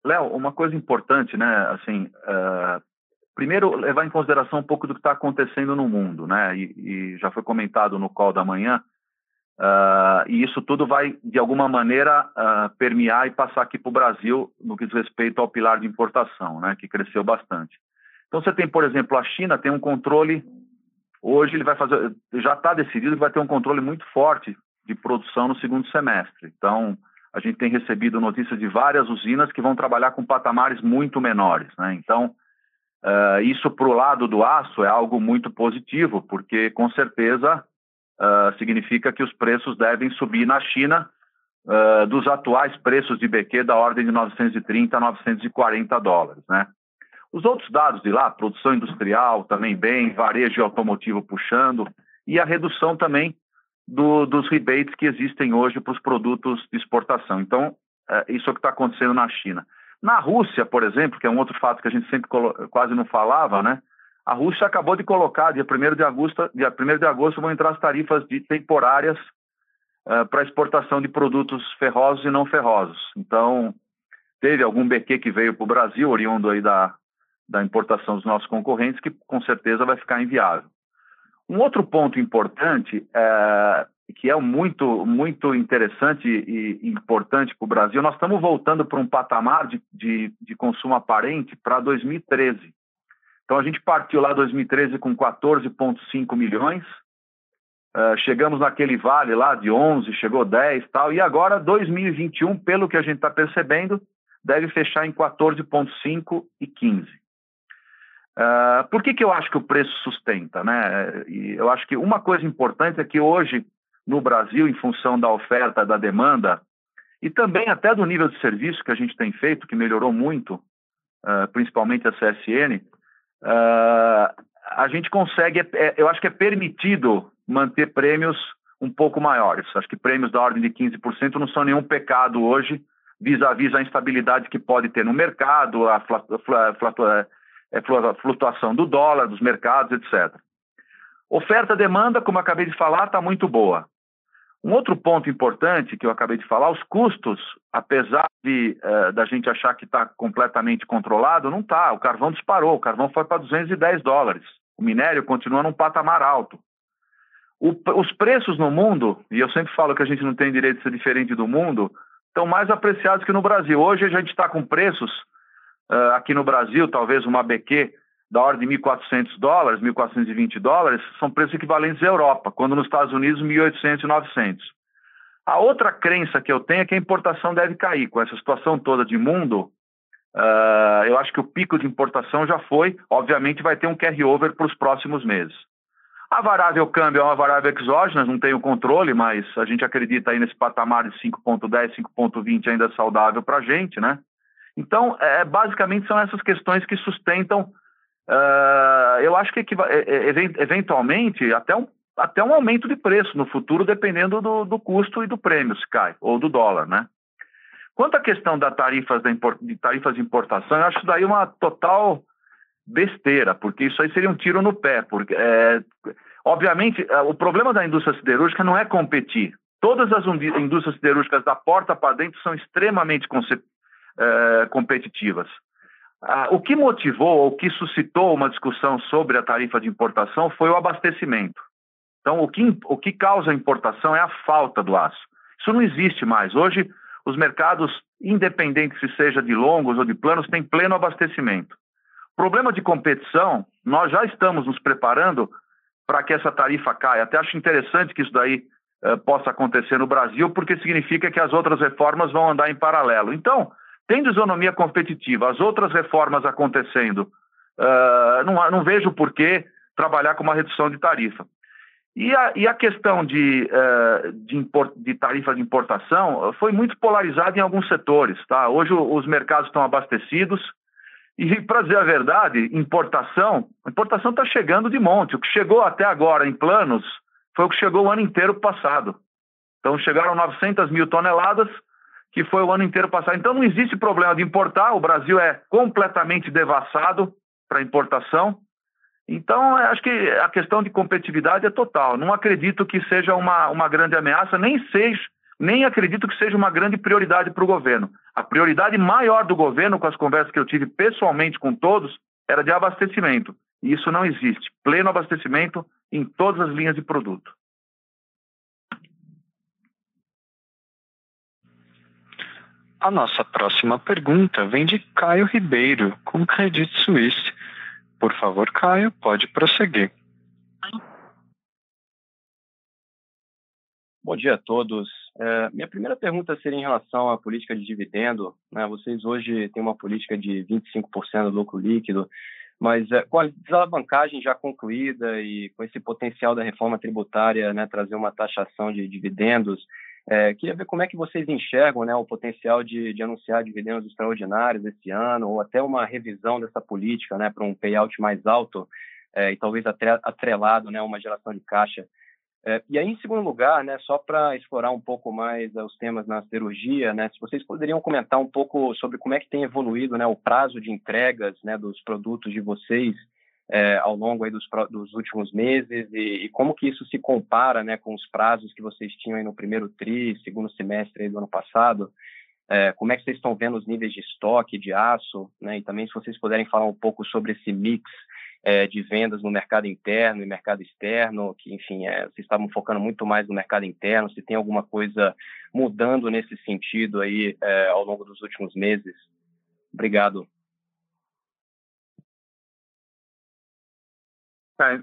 Léo, uma coisa importante, né, assim, uh, primeiro levar em consideração um pouco do que está acontecendo no mundo, né, e, e, já foi comentado no call da manhã, Uh, e isso tudo vai, de alguma maneira, uh, permear e passar aqui para o Brasil no que diz respeito ao pilar de importação, né, que cresceu bastante. Então, você tem, por exemplo, a China tem um controle, hoje ele vai fazer, já está decidido que vai ter um controle muito forte de produção no segundo semestre. Então, a gente tem recebido notícias de várias usinas que vão trabalhar com patamares muito menores. Né? Então, uh, isso para o lado do aço é algo muito positivo, porque com certeza uh, significa que os preços devem subir na China uh, dos atuais preços de BQ da ordem de 930 a 940 dólares, né? Os outros dados de lá, produção industrial também bem, varejo automotivo puxando e a redução também do, dos rebates que existem hoje para os produtos de exportação. Então, é isso é o que está acontecendo na China. Na Rússia, por exemplo, que é um outro fato que a gente sempre quase não falava, né? A Rússia acabou de colocar, dia 1 de agosto, dia 1 de agosto vão entrar as tarifas de, temporárias uh, para exportação de produtos ferrosos e não ferrosos. Então, teve algum BQ que veio para o Brasil, oriundo aí da, da importação dos nossos concorrentes, que com certeza vai ficar inviável. Um outro ponto importante, é, que é muito, muito interessante e importante para o Brasil, nós estamos voltando para um patamar de, de, de consumo aparente para 2013. Então a gente partiu lá em 2013 com 14,5 milhões, uh, chegamos naquele vale lá de 11, chegou 10 tal, e agora 2021, pelo que a gente está percebendo, deve fechar em 14,5 e 15. Uh, ah, por que, que eu acho que o preço sustenta? Né? Eu acho que uma coisa importante é que hoje, no Brasil, em função da oferta, da demanda, e também até do nível de serviço que a gente tem feito, que melhorou muito, uh, principalmente a CSN, uh, a gente consegue, é, eu acho que é permitido manter prêmios um pouco maiores. Acho que prêmios da ordem de 15% não são nenhum pecado hoje, vis-à-vis a instabilidade que pode ter no mercado, a é, flutuação do dólar, dos mercados, etc. Oferta-demanda, como acabei de falar, está muito boa. Um outro ponto importante que eu acabei de falar, os custos, apesar de uh, da gente achar que está completamente controlado, não está. O carvão disparou, o carvão foi para 210 dólares. O minério continua num patamar alto. O, os preços no mundo, e eu sempre falo que a gente não tem direito de ser diferente do mundo, estão mais apreciados que no Brasil. Hoje a gente está com preços uh, aqui no Brasil, talvez uma BQ da ordem de 1.400 dólares, 1.420 dólares, são preços equivalentes à Europa, quando nos Estados Unidos 1.800 e 900. A outra crença que eu tenho é que a importação deve cair. Com essa situação toda de mundo, uh, eu acho que o pico de importação já foi. Obviamente vai ter um carry-over para os próximos meses. A variável câmbio é uma variável exógena, não tenho controle, mas a gente acredita aí nesse patamar de 5,10, 5,20 ainda saudável para a gente, né? Então, é, basicamente são essas questões que sustentam, uh, eu acho que eventualmente até um, até um aumento de preço no futuro, dependendo do, do custo e do prêmio, se cai, ou do dólar, né? Quanto à questão da tarifas da import, de tarifas de importação, eu acho daí uma total besteira, porque isso aí seria um tiro no pé. Porque, é, obviamente, é, o problema da indústria siderúrgica não é competir. Todas as indústrias siderúrgicas da porta para dentro são extremamente é, competitivas. Ah, o que motivou, o que suscitou uma discussão sobre a tarifa de importação foi o abastecimento. Então, o que, o que causa a importação é a falta do aço. Isso não existe mais. Hoje, os mercados, independentes se seja de longos ou de planos, têm pleno abastecimento. Problema de competição, nós já estamos nos preparando para que essa tarifa caia. Até acho interessante que isso daí eh, possa acontecer no Brasil, porque significa que as outras reformas vão andar em paralelo. Então, tem isonomia competitiva, as outras reformas acontecendo, uh, não, não vejo por que trabalhar com uma redução de tarifa. E a, e a questão de, uh, de, import, de, tarifa de importação foi muito polarizada em alguns setores. Tá? Hoje os mercados estão abastecidos, e, para dizer a verdade, importação, importação está chegando de monte. O que chegou até agora em planos foi o que chegou o ano inteiro passado. Então, chegaram 900 mil toneladas, que foi o ano inteiro passado. Então, não existe problema de importar. O Brasil é completamente devassado para importação. Então, acho que a questão de competitividade é total. Não acredito que seja uma, uma grande ameaça, nem seja nem acredito que seja uma grande prioridade para o governo. A prioridade maior do governo, com as conversas que eu tive pessoalmente com todos, era de abastecimento. E isso não existe. Pleno abastecimento em todas as linhas de produto. A nossa próxima pergunta vem de Caio Ribeiro, com Credit Suisse. Por favor, Caio, pode prosseguir. Bom dia a todos. É, minha primeira pergunta seria em relação à política de dividendo. Né? Vocês hoje têm uma política de 25% do lucro líquido, mas é, com a desalavancagem já concluída e com esse potencial da reforma tributária né, trazer uma taxação de dividendos, é, queria ver como é que vocês enxergam né, o potencial de, de, anunciar dividendos extraordinários esse ano, ou até uma revisão dessa política né, para um payout mais alto é, e talvez atrelado né, a uma geração de caixa. É, e aí, em segundo lugar, né, só para explorar um pouco mais os temas na cirurgia, né, se vocês poderiam comentar um pouco sobre como é que tem evoluído né, o prazo de entregas né, dos produtos de vocês é, ao longo dos, dos últimos meses e, e, como que isso se compara né, com os prazos que vocês tinham no primeiro tri, segundo semestre do ano passado. É, como é que vocês estão vendo os níveis de estoque de aço, né, e também se vocês puderem falar um pouco sobre esse mix é, de vendas no mercado interno e mercado externo, que, enfim, é, vocês estavam focando muito mais no mercado interno, se tem alguma coisa mudando nesse sentido aí é, ao longo dos últimos meses? Obrigado. Tá,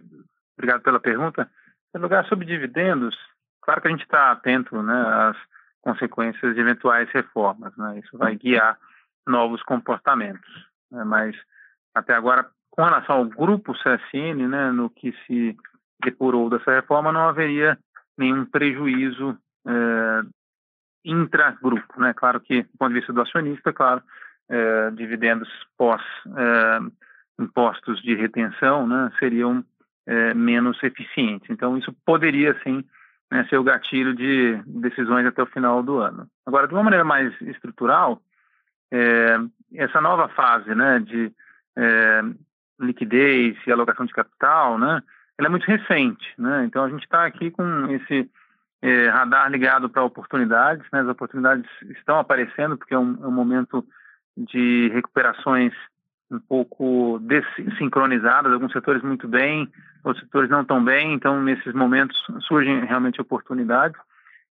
obrigado pela pergunta. Em lugar sobre dividendos, claro que a gente está atento né, às consequências de eventuais reformas. Né? Isso vai guiar novos comportamentos. Né? Mas, até agora, com relação ao grupo CSN, né, no que se depurou dessa reforma, não haveria nenhum prejuízo é, intragrupo. Né? Claro que, do ponto de vista do acionista, claro, é, dividendos pós é, impostos de retenção né, seriam é, menos eficientes. Então, isso poderia, sim, né, ser o gatilho de decisões até o final do ano. Agora, de uma maneira mais estrutural, é, essa nova fase né, de é, liquidez e alocação de capital, né, ela é muito recente, né? Então a gente está aqui com esse é, radar ligado para oportunidades, né? As oportunidades estão aparecendo porque é um, é um momento de recuperações um pouco desincronizadas, alguns setores muito bem, outros setores não tão bem, então nesses momentos surgem realmente oportunidades.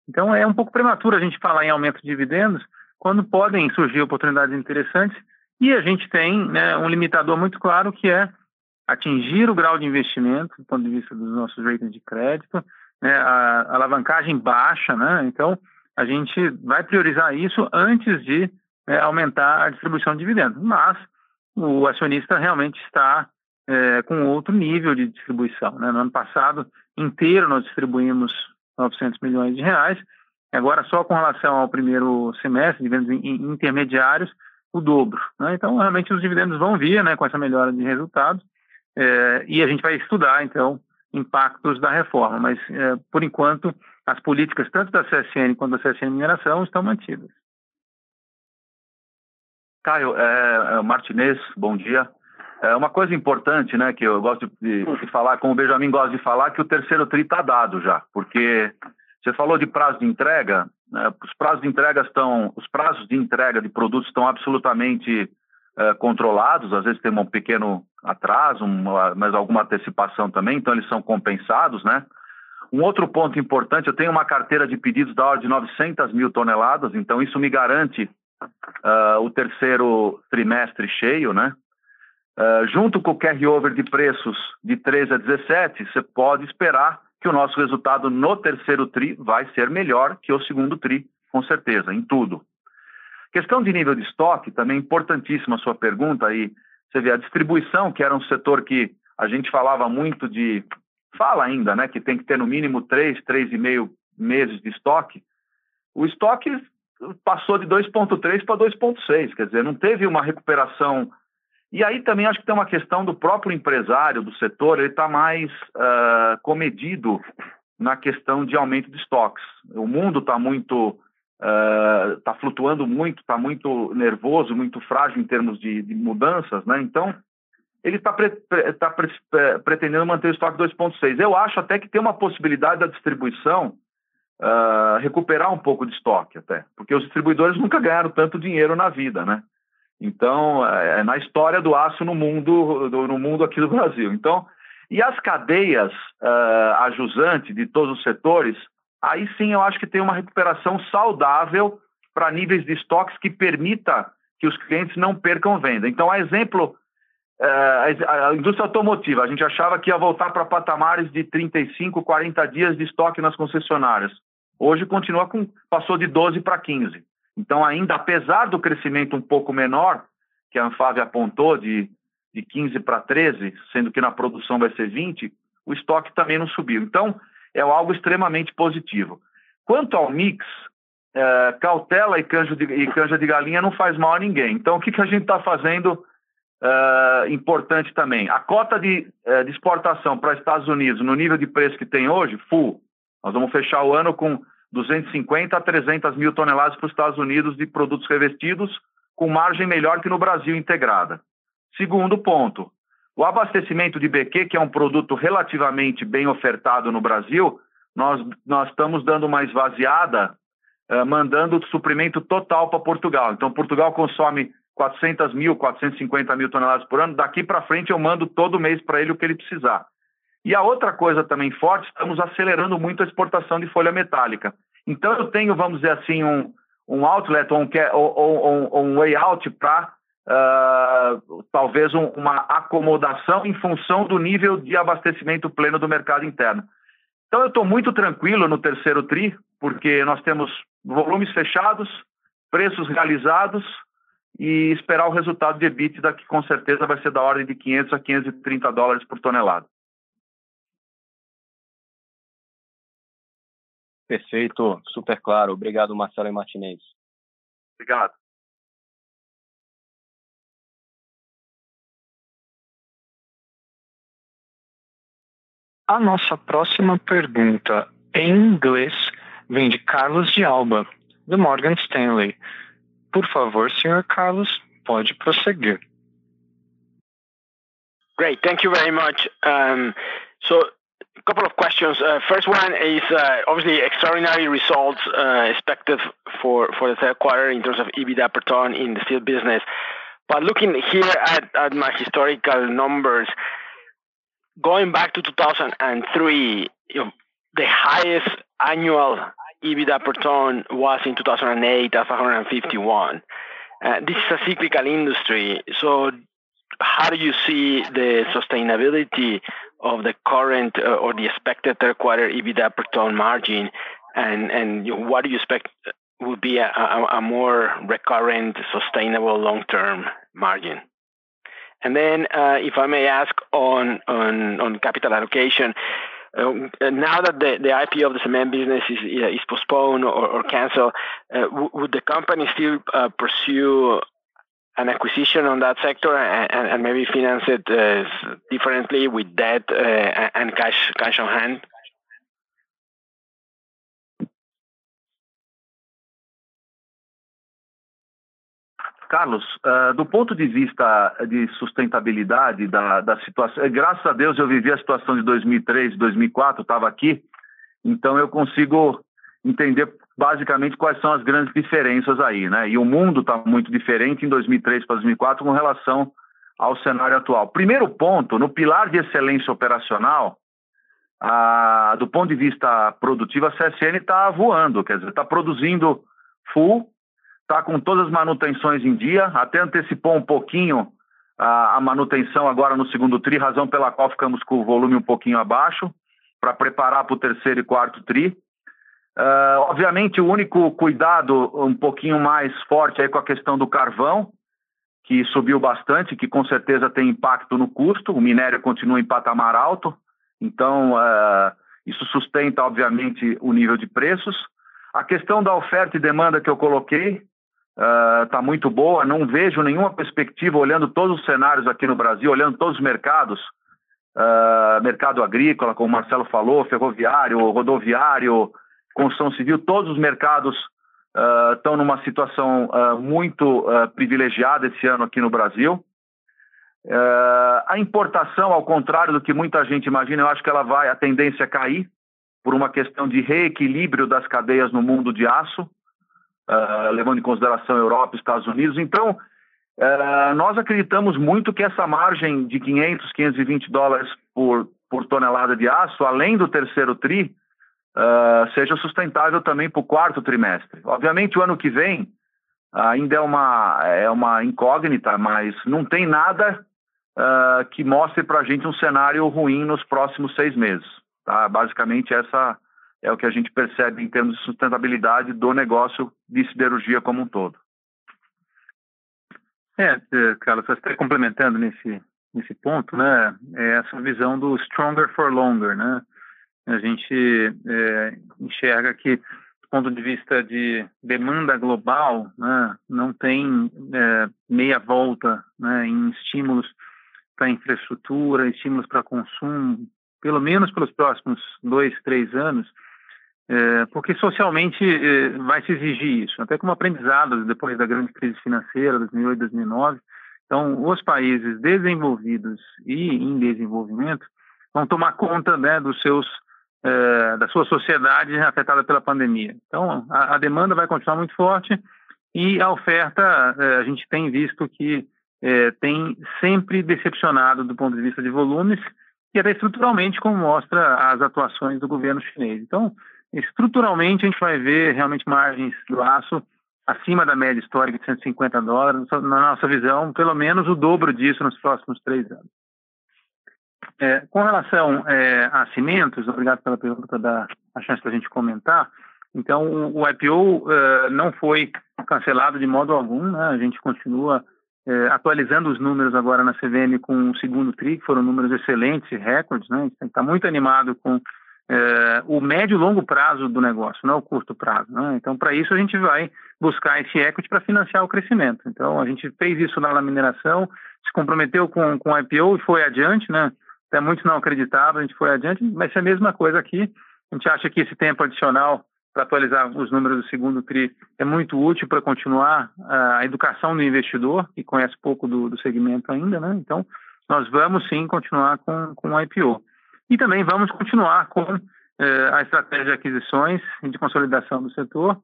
Então é um pouco prematuro a gente falar em aumento de dividendos quando podem surgir oportunidades interessantes e a gente tem né, um limitador muito claro que é atingir o grau de investimento do ponto de vista dos nossos ratings de crédito, né, a, alavancagem baixa, né? Então a gente vai priorizar isso antes de né, aumentar a distribuição de dividendos. Mas o acionista realmente está é, com outro nível de distribuição. Né? No ano passado inteiro nós distribuímos 900 milhões de reais. Agora, só com relação ao primeiro semestre, dividendos intermediários, o dobro. Né? Então, realmente, os dividendos vão vir né, com essa melhora de resultados é, e a gente vai estudar, então, impactos da reforma. Mas, é, por enquanto, as políticas tanto da CSN quanto da CSN Mineração estão mantidas. Caio, é, é Martinez, bom dia. É uma coisa importante, né, que eu gosto de, de falar, como o Benjamin gosta de falar, que o terceiro tri está dado já, porque você falou de prazo de entrega, né, os prazos de entrega estão, os prazos de entrega de produtos estão absolutamente é, controlados, às vezes tem um pequeno atraso, uma, mas alguma antecipação também, então eles são compensados, né? Um outro ponto importante, eu tenho uma carteira de pedidos da ordem de 900 mil toneladas, então isso me garante uh, o terceiro trimestre cheio, né? Uh, junto com o carry-over de preços de 13 a 17, você pode esperar que o nosso resultado no terceiro TRI vai ser melhor que o segundo TRI, com certeza, em tudo. Questão de nível de estoque, também importantíssima a sua pergunta aí. Você vê a distribuição, que era um setor que a gente falava muito de. Fala ainda, né? Que tem que ter no mínimo três, três e meio meses de estoque. O estoque passou de 2,3 para 2,6, quer dizer, não teve uma recuperação. E aí também acho que tem uma questão do próprio empresário do setor, ele está mais uh, comedido na questão de aumento de estoques. O mundo está muito, está uh, flutuando muito, está muito nervoso, muito frágil em termos de, de mudanças, né? Então, ele está pre, tá pre, pretendendo manter o estoque 2,6. Eu acho até que tem uma possibilidade da distribuição uh, recuperar um pouco de estoque até, porque os distribuidores nunca ganharam tanto dinheiro na vida, né? Então, é, é na história do aço no mundo, do, no mundo aqui do Brasil. Então, e as cadeias uh, ajusantes de todos os setores, aí sim eu acho que tem uma recuperação saudável para níveis de estoques que permita que os clientes não percam venda. Então, a exemplo, uh, a indústria automotiva, a gente achava que ia voltar para patamares de 35, 40 dias de estoque nas concessionárias. Hoje continua com passou de 12 para 15. Então, ainda apesar do crescimento um pouco menor, que a Anfávia apontou de, de 15 para 13, sendo que na produção vai ser 20, o estoque também não subiu. Então, é algo extremamente positivo. Quanto ao mix, é, cautela e de, e canja de galinha não faz mal a ninguém. Então, o que, que a gente está fazendo é, importante também? A cota de, é, de exportação para Estados Unidos, no nível de preço que tem hoje, full. Nós vamos fechar o ano com 250 a 300 mil toneladas para os Estados Unidos de produtos revestidos, com margem melhor que no Brasil integrada. Segundo ponto, o abastecimento de BQ, que é um produto relativamente bem ofertado no Brasil, nós, nós estamos dando uma esvaziada, uh, mandando suprimento total para Portugal. Então, Portugal consome 400 mil, 450 mil toneladas por ano. Daqui para frente, eu mando todo mês para ele o que ele precisar. E a outra coisa também forte, estamos acelerando muito a exportação de folha metálica. Então eu tenho, vamos dizer assim, um, um outlet ou um, ou, ou, um way out para uh, talvez um, uma acomodação em função do nível de abastecimento pleno do mercado interno. Então eu estou muito tranquilo no terceiro TRI, porque nós temos volumes fechados, preços realizados e esperar o resultado de EBITDA, que com certeza vai ser da ordem de 500 a 530 dólares por tonelada. Perfeito, super claro. Obrigado, Marcelo e Martinez. Obrigado. A nossa próxima pergunta em inglês vem de Carlos de Alba, do Morgan Stanley. Por favor, senhor Carlos, pode prosseguir. Great, thank you very much. Um, so A couple of questions. Uh, first one is uh, obviously extraordinary results uh, expected for, the third quarter in terms of EBITDA per ton in the steel business. But looking here at, my historical numbers, going back to 2003, you know, the highest annual EBITDA per ton was in 2008 at 151. Uh, this is a cyclical industry, so how do you see the sustainability of the current uh, or the expected third quarter EBITDA per ton margin, and and what do you expect would be a, more recurrent, sustainable long-term margin? And then, uh, if I may ask on capital allocation, uh, now that the, IPO of the cement business is is postponed or, canceled, would the company still pursue an acquisition on that sector and, and maybe finance it uh, differently with debt uh, and cash cash on hand? Carlos, uh, do ponto de vista de sustentabilidade da, da situação, graças a Deus eu vivi a situação de 2003, 2004, estava aqui, então eu consigo entender basicamente quais são as grandes diferenças aí, né? E o mundo está muito diferente em 2003 para 2004 com relação ao cenário atual. Primeiro ponto, no pilar de excelência operacional, a, do ponto de vista produtivo, a CSN está voando, quer dizer, está produzindo full, está com todas as manutenções em dia, até antecipou um pouquinho a, a manutenção agora no segundo tri, razão pela qual ficamos com o volume um pouquinho abaixo, para preparar para o terceiro e quarto tri. Uh, obviamente, o único cuidado um pouquinho mais forte aí com a questão do carvão, que subiu bastante, que com certeza tem impacto no custo. O minério continua em patamar alto, então uh, isso sustenta, obviamente, o nível de preços. A questão da oferta e demanda que eu coloquei está uh, muito boa. Não vejo nenhuma perspectiva, olhando todos os cenários aqui no Brasil, olhando todos os mercados, uh, mercado agrícola, como o Marcelo falou, ferroviário, rodoviário, construção civil, todos os mercados uh, estão numa situação uh, muito uh, privilegiada esse ano aqui no Brasil. a importação, ao contrário do que muita gente imagina, eu acho que ela vai, a tendência é cair por uma questão de reequilíbrio das cadeias no mundo de aço, levando em consideração Europa e Estados Unidos. Então, nós acreditamos muito que essa margem de 500, 520 dólares por, por tonelada de aço, além do terceiro TRI, uh, seja sustentável também para o quarto trimestre. Obviamente, o ano que vem ainda é uma, é uma incógnita, mas não tem nada uh, que mostre para a gente um cenário ruim nos próximos seis meses. Tá? Basicamente, essa é o que a gente percebe em termos de sustentabilidade do negócio de siderurgia como um todo. É, é Carlos, até complementando nesse, nesse ponto, né, é essa visão do stronger for longer, né? A gente é, enxerga que, do ponto de vista de demanda global, né, não tem é, meia volta né, em estímulos para infraestrutura, estímulos para consumo, pelo menos pelos próximos dois, três anos, é, porque socialmente é, vai se exigir isso, até como aprendizado depois da grande crise financeira, 2008, 2009. Então, os países desenvolvidos e em desenvolvimento vão tomar conta né, dos seus é, da sua sociedade afetada pela pandemia. Então, a, a, demanda vai continuar muito forte e a oferta, é, a gente tem visto que é, tem sempre decepcionado do ponto de vista de volumes e até estruturalmente, como mostra as atuações do governo chinês. Então, estruturalmente, a gente vai ver realmente margens do aço acima da média histórica de 150 dólares, na nossa visão, pelo menos o dobro disso nos próximos três anos. É, com relação é, a cimentos, obrigado pela pergunta, dar a chance para a gente comentar. Então, o, IPO é, não foi cancelado de modo algum, né? a gente continua é, atualizando os números agora na CVM com o segundo TRI, que foram números excelentes, recordes, né? a gente está muito animado com é, o médio e longo prazo do negócio, não o curto prazo. Né? Então, para isso, a gente vai buscar esse equity para financiar o crescimento. Então, a gente fez isso na mineração, se comprometeu com, com o IPO e foi adiante, né? Até muitos não acreditavam, a gente foi adiante, mas é a mesma coisa aqui. A gente acha que esse tempo adicional para atualizar os números do segundo TRI é muito útil para continuar a educação do investidor, que conhece pouco do, do segmento ainda, né? Então, nós vamos sim continuar com, com o IPO. E também vamos continuar com eh, a estratégia de aquisições e de consolidação do setor.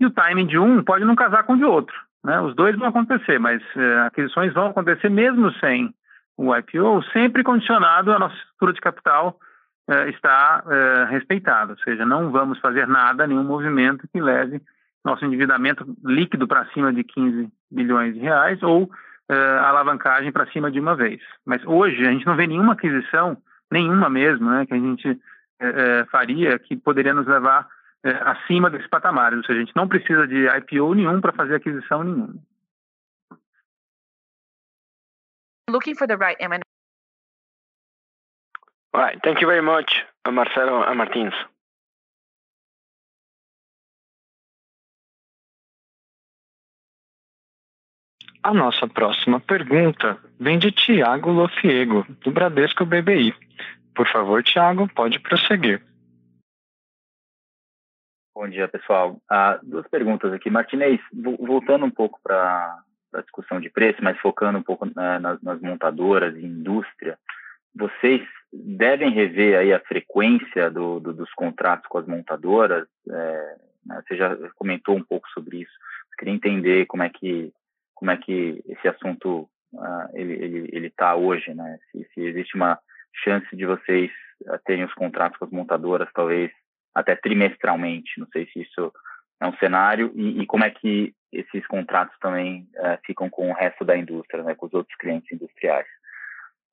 E o timing de um pode não casar com o de outro. Né? Os dois vão acontecer, mas eh, aquisições vão acontecer mesmo sem o IPO, sempre condicionado à nossa estrutura de capital uh, está uh, respeitado, ou seja, não vamos fazer nada, nenhum movimento que leve nosso endividamento líquido para cima de 15 bilhões de reais ou alavancagem para cima de uma vez. Mas hoje a gente não vê nenhuma aquisição, nenhuma mesmo, né, que a gente faria que poderia nos levar acima desse patamar. Ou seja, a gente não precisa de IPO nenhum para fazer aquisição nenhuma. Looking for the right M&A All right. Thank you very much, Marcelo Martins. A nossa próxima pergunta vem de Tiago Lofiego, do Bradesco BBI. Por favor, Tiago, pode prosseguir. Bom dia, pessoal. Ah, duas perguntas aqui. Martinez, voltando um pouco para a discussão de preço, mas focando um pouco na, nas, nas montadoras e indústria, vocês devem rever aí a frequência do, do, dos contratos com as montadoras. É, né, você já comentou um pouco sobre isso. Eu queria entender como é que como é que esse assunto uh, ele ele ele está hoje, né? Se, se, existe uma chance de vocês uh, terem os contratos com as montadoras, talvez até trimestralmente. Não sei se isso é um cenário e, e como é que esses contratos também uh, ficam com o resto da indústria, né? Com os outros clientes industriais.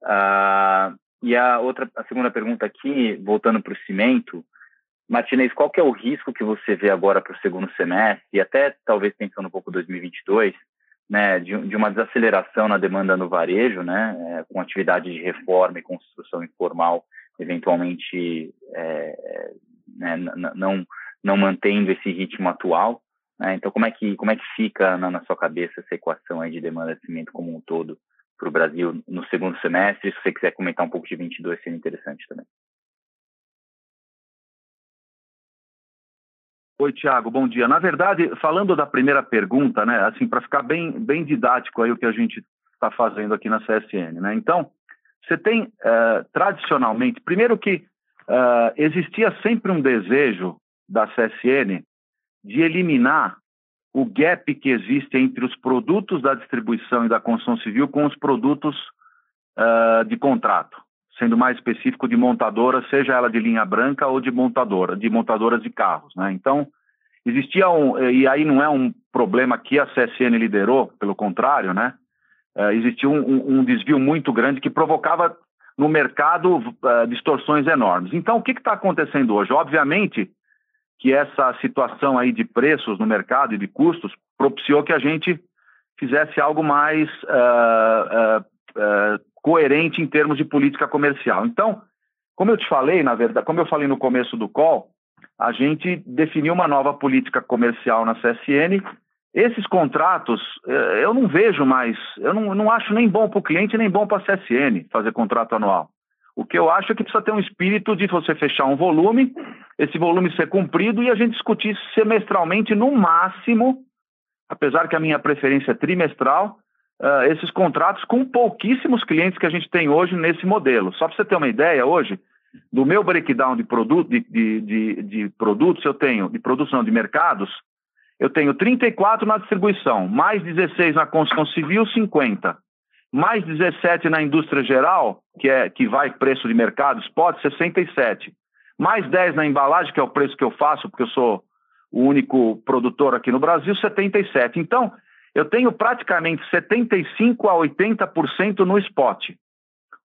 Uh, e a outra, a segunda pergunta aqui, voltando para o cimento, Martinez, qual que é o risco que você vê agora para o segundo semestre e até talvez pensando um pouco 2022, né, de, de uma desaceleração na demanda no varejo, né, é, com atividade de reforma e construção informal, eventualmente é, né, não não mantendo esse ritmo atual, né? Então como é que como é que fica na, na sua cabeça essa equação aí de demanda de cimento como um todo? para o Brasil no segundo semestre. Se você quiser comentar um pouco de 22, seria interessante também. Oi, Tiago, bom dia. Na verdade, falando da primeira pergunta, né, assim, para ficar bem, bem didático aí o que a gente está fazendo aqui na CSN, né? Então, você tem, uh, tradicionalmente, primeiro que uh, existia sempre um desejo da CSN de eliminar o gap que existe entre os produtos da distribuição e da construção civil com os produtos uh, de contrato, sendo mais específico de montadora, seja ela de linha branca ou de montadora, de montadoras de carros, né? Então existia um e aí não é um problema que a CSN liderou, pelo contrário, né? Uh, existia um, um, desvio muito grande que provocava no mercado uh, distorções enormes. Então o que está acontecendo hoje? Obviamente que essa situação aí de preços no mercado e de custos propiciou que a gente fizesse algo mais uh, uh, uh, coerente em termos de política comercial. Então, como eu te falei, na verdade, como eu falei no começo do call, a gente definiu uma nova política comercial na CSN. Esses contratos, eu não vejo mais, eu não, não acho nem bom para o cliente nem bom para a CSN fazer contrato anual. O que eu acho é que precisa ter um espírito de você fechar um volume, esse volume ser cumprido e a gente discutir semestralmente, no máximo, apesar que a minha preferência é trimestral, uh, esses contratos com pouquíssimos clientes que a gente tem hoje nesse modelo. Só para você ter uma ideia, hoje, do meu breakdown de, produto, de, de, de, de produtos, eu tenho, de produção de mercados, eu tenho 34 na distribuição, mais 16 na construção civil, 50 mais 17 na indústria geral, que é que vai preço de mercado, spot, 67. Mais 10 na embalagem, que é o preço que eu faço, porque eu sou o único produtor aqui no Brasil, 77. Então, eu tenho praticamente 75 a 80% no spot.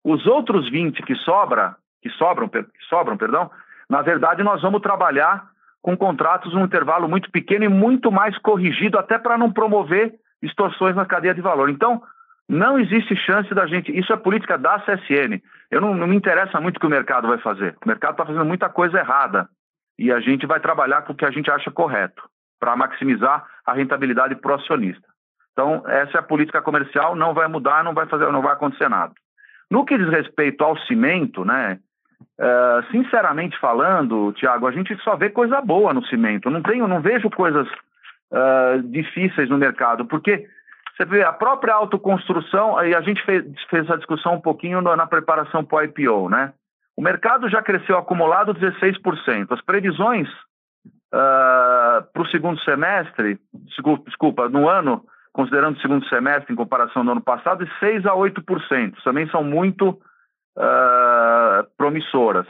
Os outros 20 que sobra, que sobram, que sobram, perdão, na verdade nós vamos trabalhar com contratos num intervalo muito pequeno e muito mais corrigido, até para não promover distorções na cadeia de valor. Então, não existe chance da gente. Isso é política da CSN. Eu não, não me interessa muito o que o mercado vai fazer. O mercado está fazendo muita coisa errada. E a gente vai trabalhar com o que a gente acha correto, para maximizar a rentabilidade pro acionista. Então, essa é a política comercial, não vai mudar, não vai fazer, não vai acontecer nada. No que diz respeito ao cimento, né? Uh, sinceramente falando, Tiago, a gente só vê coisa boa no cimento. Não tenho, não vejo coisas uh, difíceis no mercado, porque você vê, a própria autoconstrução, aí a gente fez, fez a discussão um pouquinho na, na preparação para o IPO, né? O mercado já cresceu acumulado 16%. As previsões uh, ah, para o segundo semestre, desculpa, no ano, considerando o segundo semestre em comparação ao ano passado, de 6% a 8%. Também são muito uh, promissoras.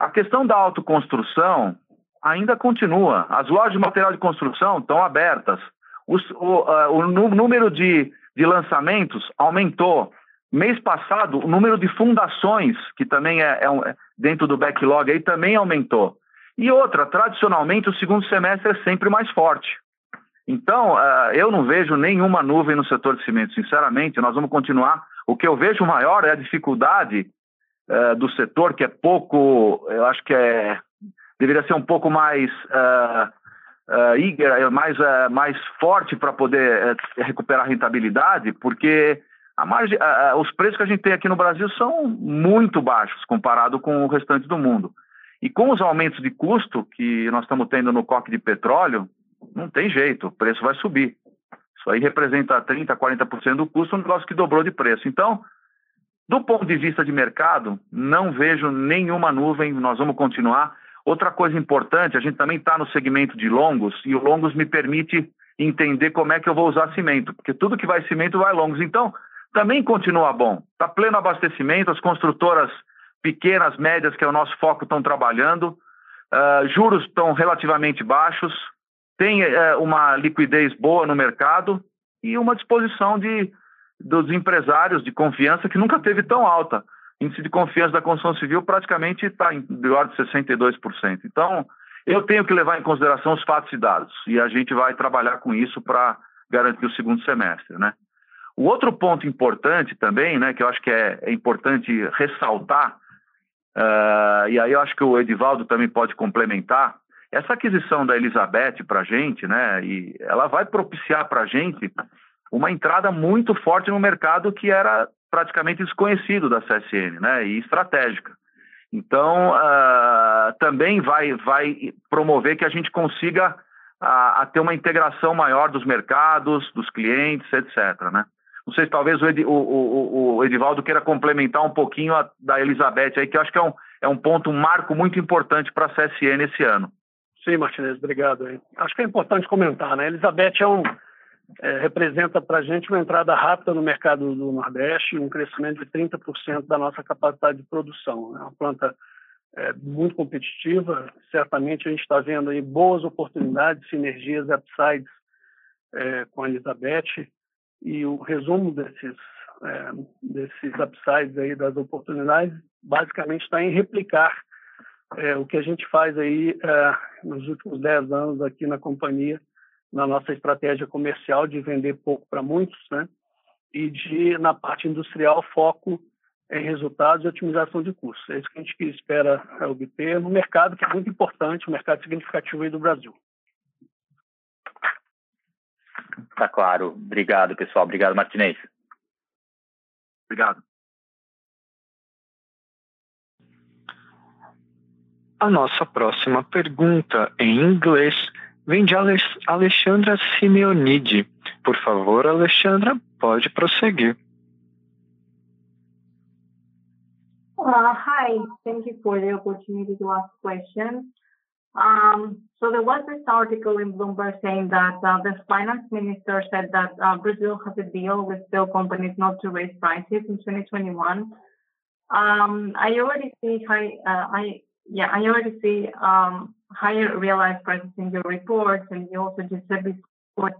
A questão da autoconstrução ainda continua. As lojas de material de construção estão abertas. O, o número de, de lançamentos aumentou. Mês passado, o número de fundações, que também é, é, um, é dentro do backlog, aí também aumentou. E outra, tradicionalmente, o segundo semestre é sempre mais forte. Então, uh, eu não vejo nenhuma nuvem no setor de cimento, sinceramente. Nós vamos continuar. O que eu vejo maior é a dificuldade uh, do setor, que é pouco, eu acho que é deveria ser um pouco mais uh, uh, mais, uh, mais forte para poder recuperar a rentabilidade, porque a margem, os preços que a gente tem aqui no Brasil são muito baixos comparado com o restante do mundo. E com os aumentos de custo que nós estamos tendo no coque de petróleo, não tem jeito, o preço vai subir. Isso aí representa 30%, 40% do custo, um negócio que dobrou de preço. Então, do ponto de vista de mercado, não vejo nenhuma nuvem, nós vamos continuar. Outra coisa importante, a gente também está no segmento de longos e o longos me permite entender como é que eu vou usar cimento, porque tudo que vai cimento vai longos. Então, também continua bom. Está pleno abastecimento, as construtoras pequenas, médias, que é o nosso foco, estão trabalhando. Uh, juros estão relativamente baixos, tem uh, uma liquidez boa no mercado e uma disposição de, dos empresários de confiança que nunca teve tão alta índice de confiança da construção civil praticamente está de ordem de 62%. Então, eu tenho que levar em consideração os fatos e dados, e a gente vai trabalhar com isso para garantir o segundo semestre, né? O outro ponto importante também, né, que eu acho que é, é importante ressaltar, uh, e aí eu acho que o Edivaldo também pode complementar, essa aquisição da Elizabeth para a gente, né, e ela vai propiciar para a gente uma entrada muito forte no mercado que era praticamente desconhecido da CSN, né, e estratégica. Então, uh, também vai, vai promover que a gente consiga a, a, ter uma integração maior dos mercados, dos clientes, etc. Né? Não sei se talvez o, Ed, o, o, o Edivaldo queira complementar um pouquinho a, da Elizabeth aí, que eu acho que é um, é um ponto, um marco muito importante para a CSN esse ano. Sim, Martinez, obrigado. Acho que é importante comentar, né? Elizabeth é um, é, representa para a gente uma entrada rápida no mercado do Nordeste, um crescimento de 30% da nossa capacidade de produção. É uma planta é, muito competitiva, certamente a gente está vendo aí boas oportunidades, sinergias, upsides é, com a Elizabeth, e o resumo desses, é, desses upsides aí, das oportunidades, basicamente está em replicar é, o que a gente faz aí é, nos últimos 10 anos aqui na companhia, na nossa estratégia comercial de vender pouco para muitos, né? E de, na parte industrial, foco em resultados e otimização de custos. É isso que a gente espera é, obter no mercado, que é muito importante, um mercado significativo aí do Brasil. Tá claro. Obrigado, pessoal. Obrigado, Martinez. Obrigado. A nossa próxima pergunta em inglês vem de Alexandra Simeonide. Por favor, Alexandra, pode prosseguir. Uh, hi, thank you for the opportunity to ask questions. Um, so there was this article in Bloomberg saying that uh, the finance minister said that uh, Brazil has a deal with steel companies not to raise prices in 2021. Um, I already see high, uh, I yeah, I already see um, higher realized prices in your reports, and you also just said before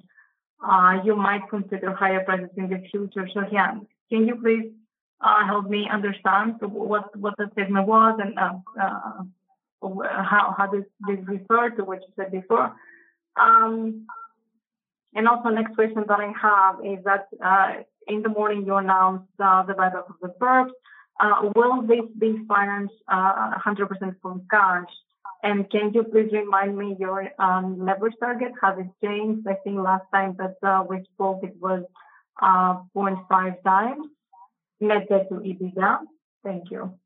uh, you might consider higher prices in the future. So yeah, can you please uh, help me understand what what the statement was and uh, uh how how this this refer to what you said before? Um, and also, next question that I have is that uh, in the morning you announced uh, the buyback of the perps. will this be financed 100% from cash? And can you please remind me your um, leverage target? Has it changed? I think last time that uh, we spoke, it was uh, 0.5 times net debt to EBITDA. Thank you.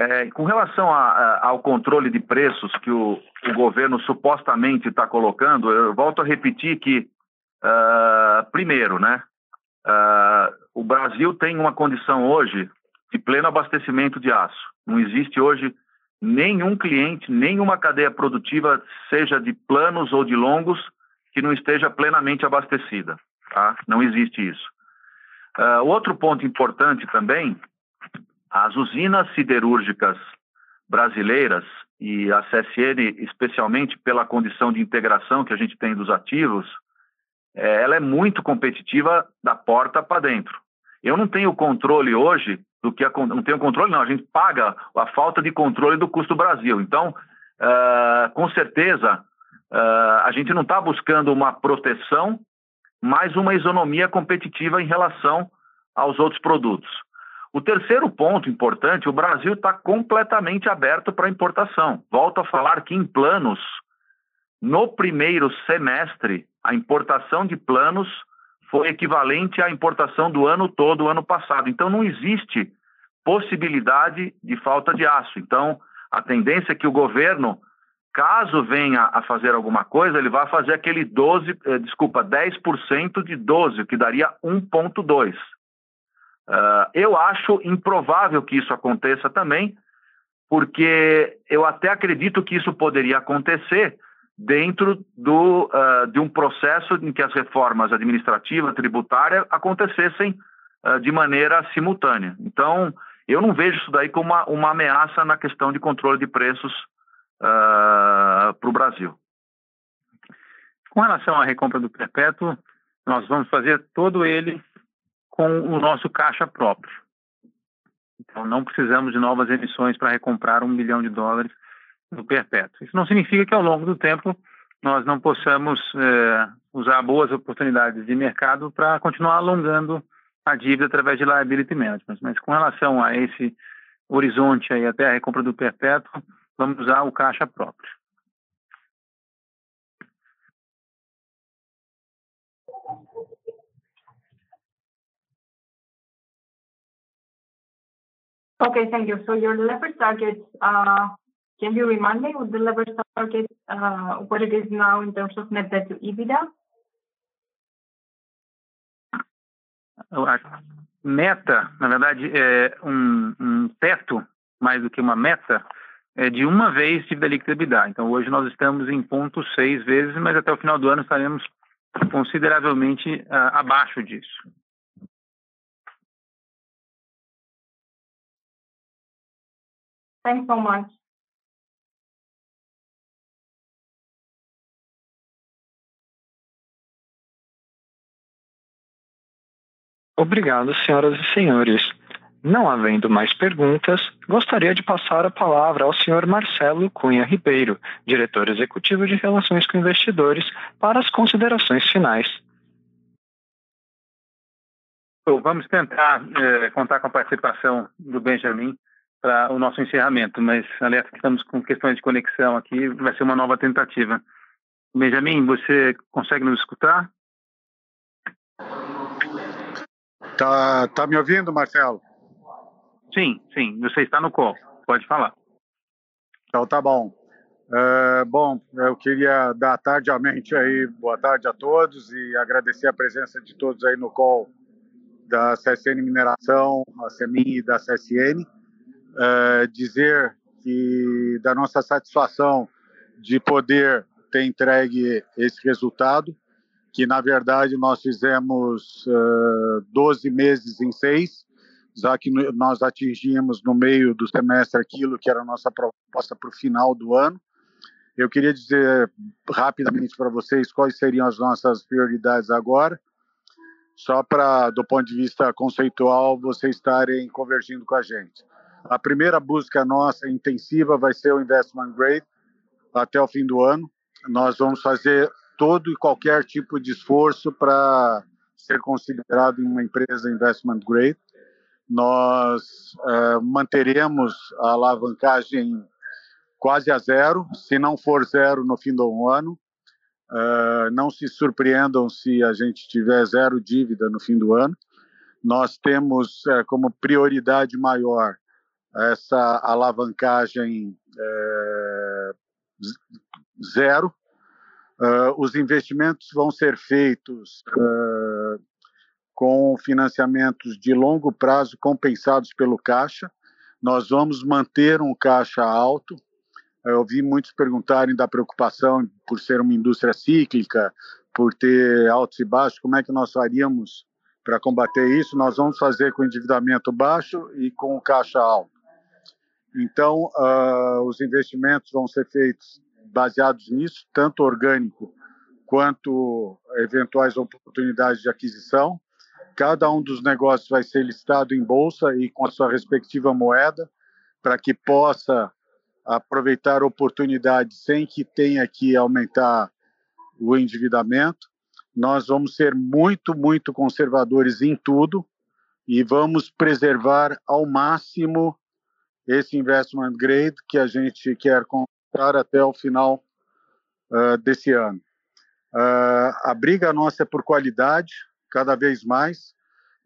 É, com relação a, a, ao controle de preços que o, o governo supostamente está colocando, eu volto a repetir que, uh, primeiro, né, uh, o Brasil tem uma condição hoje de pleno abastecimento de aço. Não existe hoje nenhum cliente, nenhuma cadeia produtiva, seja de planos ou de longos, que não esteja plenamente abastecida. Tá? Não existe isso. Uh, outro ponto importante também, as usinas siderúrgicas brasileiras e a CSN, especialmente pela condição de integração que a gente tem dos ativos, é, ela é muito competitiva da porta para dentro. Eu não tenho controle hoje do que a, não tenho controle não, a gente paga a falta de controle do custo Brasil. Então, uh, com certeza, uh, a gente não está buscando uma proteção, mas uma isonomia competitiva em relação aos outros produtos. O terceiro ponto importante, o Brasil está completamente aberto para importação. Volto a falar que em planos, no primeiro semestre, a importação de planos foi equivalente à importação do ano todo, ano passado. Então, não existe possibilidade de falta de aço. Então, a tendência é que o governo, caso venha a fazer alguma coisa, ele vai fazer aquele 12, eh, desculpa, 10% de 12, o que daria 1,2. Uh, eu acho improvável que isso aconteça também, porque eu até acredito que isso poderia acontecer dentro do, uh, de um processo em que as reformas administrativa, tributária acontecessem uh, de maneira simultânea. Então, eu não vejo isso daí como uma, uma ameaça na questão de controle de preços para o Brasil. Com relação à recompra do perpétuo, nós vamos fazer todo ele com o nosso caixa próprio. Então, não precisamos de novas emissões para recomprar um milhão de dólares no perpétuo. Isso não significa que ao longo do tempo nós não possamos é, usar boas oportunidades de mercado para continuar alongando a dívida através de liability management. Mas com relação a esse horizonte aí até a recompra do perpétuo, vamos usar o caixa próprio. Okay, thank you. So your leverage target, uh, can you remind me what the leverage target, uh, what it is now in terms of net debt to EBITDA? A meta, na verdade, é um, um teto, mais do que uma meta, é de uma vez dívida líquida EBITDA. Então, hoje nós estamos em ponto seis vezes, mas até o final do ano estaremos consideravelmente uh, abaixo disso. Thanks so much. Obrigado, senhoras e senhores. Não havendo mais perguntas, gostaria de passar a palavra ao senhor Marcelo Cunha Ribeiro, diretor executivo de Relações com Investidores, para as considerações finais. Vamos tentar é, contar com a participação do Benjamin para o nosso encerramento, mas alerta que estamos com questões de conexão aqui, vai ser uma nova tentativa. Benjamin, você consegue nos escutar? Tá, tá me ouvindo, Marcelo? Sim, sim, você está no call, pode falar. Então tá bom. É, bom, eu queria dar tardiamente aí boa tarde a todos e agradecer a presença de todos aí no call da CSN Mineração, a CEMIN e da CSN uh, dizer que da nossa satisfação de poder ter entregue esse resultado, que na verdade nós fizemos uh, 12 meses em seis, já que nós atingimos no meio do semestre aquilo que era a nossa proposta para o final do ano. Eu queria dizer rapidamente para vocês quais seriam as nossas prioridades agora, só para, do ponto de vista conceitual, vocês estarem convergindo com a gente. A primeira busca nossa intensiva vai ser o investment grade até o fim do ano. Nós vamos fazer todo e qualquer tipo de esforço para ser considerado uma empresa investment grade. Nós uh, manteremos a alavancagem quase a zero, se não for zero no fim do ano. Uh, não se surpreendam se a gente tiver zero dívida no fim do ano. Nós temos uh, como prioridade maior essa alavancagem é, zero. Uh, os investimentos vão ser feitos uh, com financiamentos de longo prazo compensados pelo caixa. nós vamos manter um caixa alto. Eu ouvi muitos perguntarem da preocupação por ser uma indústria cíclica, por ter altos e baixos, como é que nós faríamos para combater isso? Nós vamos fazer com endividamento baixo e com caixa alto. Então, uh, os investimentos vão ser feitos baseados nisso, tanto orgânico quanto eventuais oportunidades de aquisição. Cada um dos negócios vai ser listado em bolsa e com a sua respectiva moeda, para que possa aproveitar oportunidades sem que tenha que aumentar o endividamento. Nós vamos ser muito, muito conservadores em tudo e vamos preservar ao máximo esse investment grade que a gente quer comprar até o final uh, desse ano. Uh, a briga nossa é por qualidade, cada vez mais.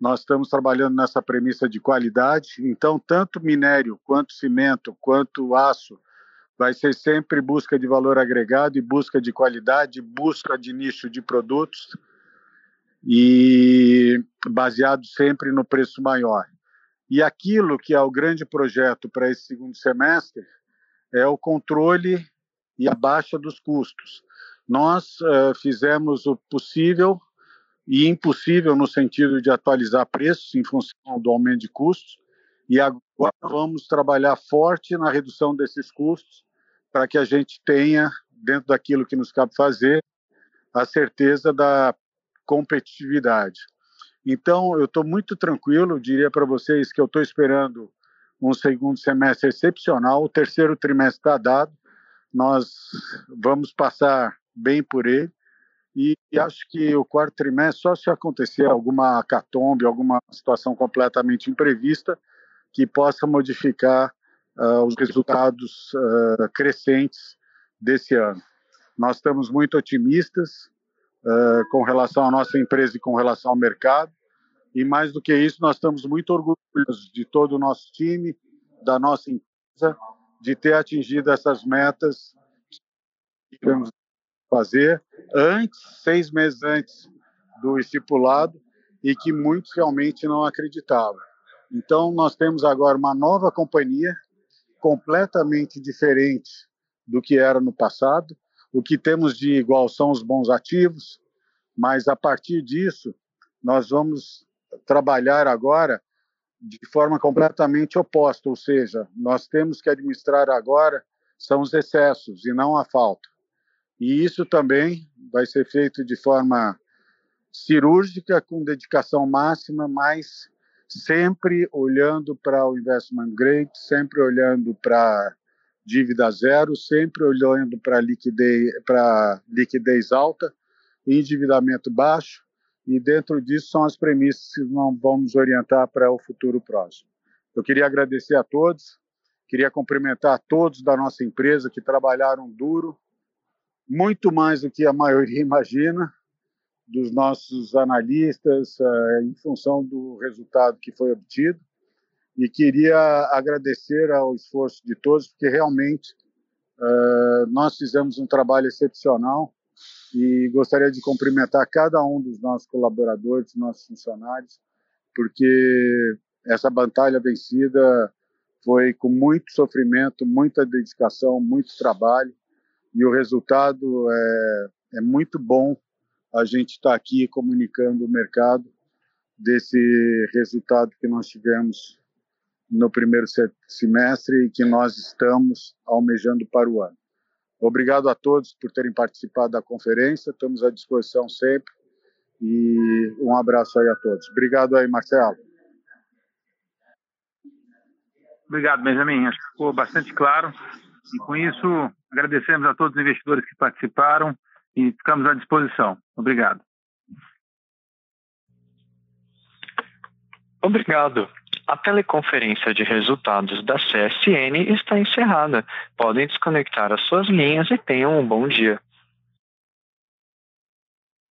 Nós estamos trabalhando nessa premissa de qualidade, então, tanto minério, quanto cimento, quanto aço, vai ser sempre busca de valor agregado e busca de qualidade, busca de nicho de produtos e baseado sempre no preço maior. E aquilo que é o grande projeto para esse segundo semestre é o controle e a baixa dos custos. Nós uh, fizemos o possível e impossível no sentido de atualizar preços em função do aumento de custos, e agora vamos trabalhar forte na redução desses custos para que a gente tenha, dentro daquilo que nos cabe fazer, a certeza da competitividade. Então, eu estou muito tranquilo, diria para vocês que eu estou esperando um segundo semestre excepcional, o terceiro trimestre está dado, nós vamos passar bem por ele, e, acho que o quarto trimestre, só se acontecer alguma catombe, alguma situação completamente imprevista, que possa modificar uh, os resultados uh, crescentes desse ano. Nós estamos muito otimistas uh, com relação à nossa empresa e com relação ao mercado, e mais do que isso, nós estamos muito orgulhosos de todo o nosso time, da nossa empresa, de ter atingido essas metas que temos fazer antes, seis meses antes do estipulado, e que muitos realmente não acreditavam. Então, nós temos agora uma nova companhia, completamente diferente do que era no passado. O que temos de igual são os bons ativos, mas a partir disso, nós vamos trabalhar agora de forma completamente oposta, ou seja, nós temos que administrar agora são os excessos e não a falta. E isso também vai ser feito de forma cirúrgica, com dedicação máxima, mas sempre olhando para o investment grade, sempre olhando para dívida zero, sempre olhando para liquidez, liquidez alta, endividamento baixo, e dentro disso são as premissas que nós vamos orientar para o futuro próximo. Eu queria agradecer a todos, queria cumprimentar todos da nossa empresa que trabalharam duro, muito mais do que a maioria imagina, dos nossos analistas, uh, em função do resultado que foi obtido. E queria agradecer ao esforço de todos, porque realmente uh, nós fizemos um trabalho excepcional e gostaria de cumprimentar cada um dos nossos colaboradores, nossos funcionários, porque essa batalha vencida foi com muito sofrimento, muita dedicação, muito trabalho e o resultado é, é muito bom a gente estar tá aqui comunicando o mercado desse resultado que nós tivemos no primeiro semestre e que nós estamos almejando para o ano. Obrigado a todos por terem participado da conferência, estamos à disposição sempre e um abraço aí a todos. Obrigado aí, Marcelo. Obrigado, Benjamin. Acho que ficou bastante claro. E com isso, agradecemos a todos os investidores que participaram e ficamos à disposição. Obrigado. Obrigado. A teleconferência de resultados da CSN está encerrada. Podem desconectar as suas linhas e tenham um bom dia.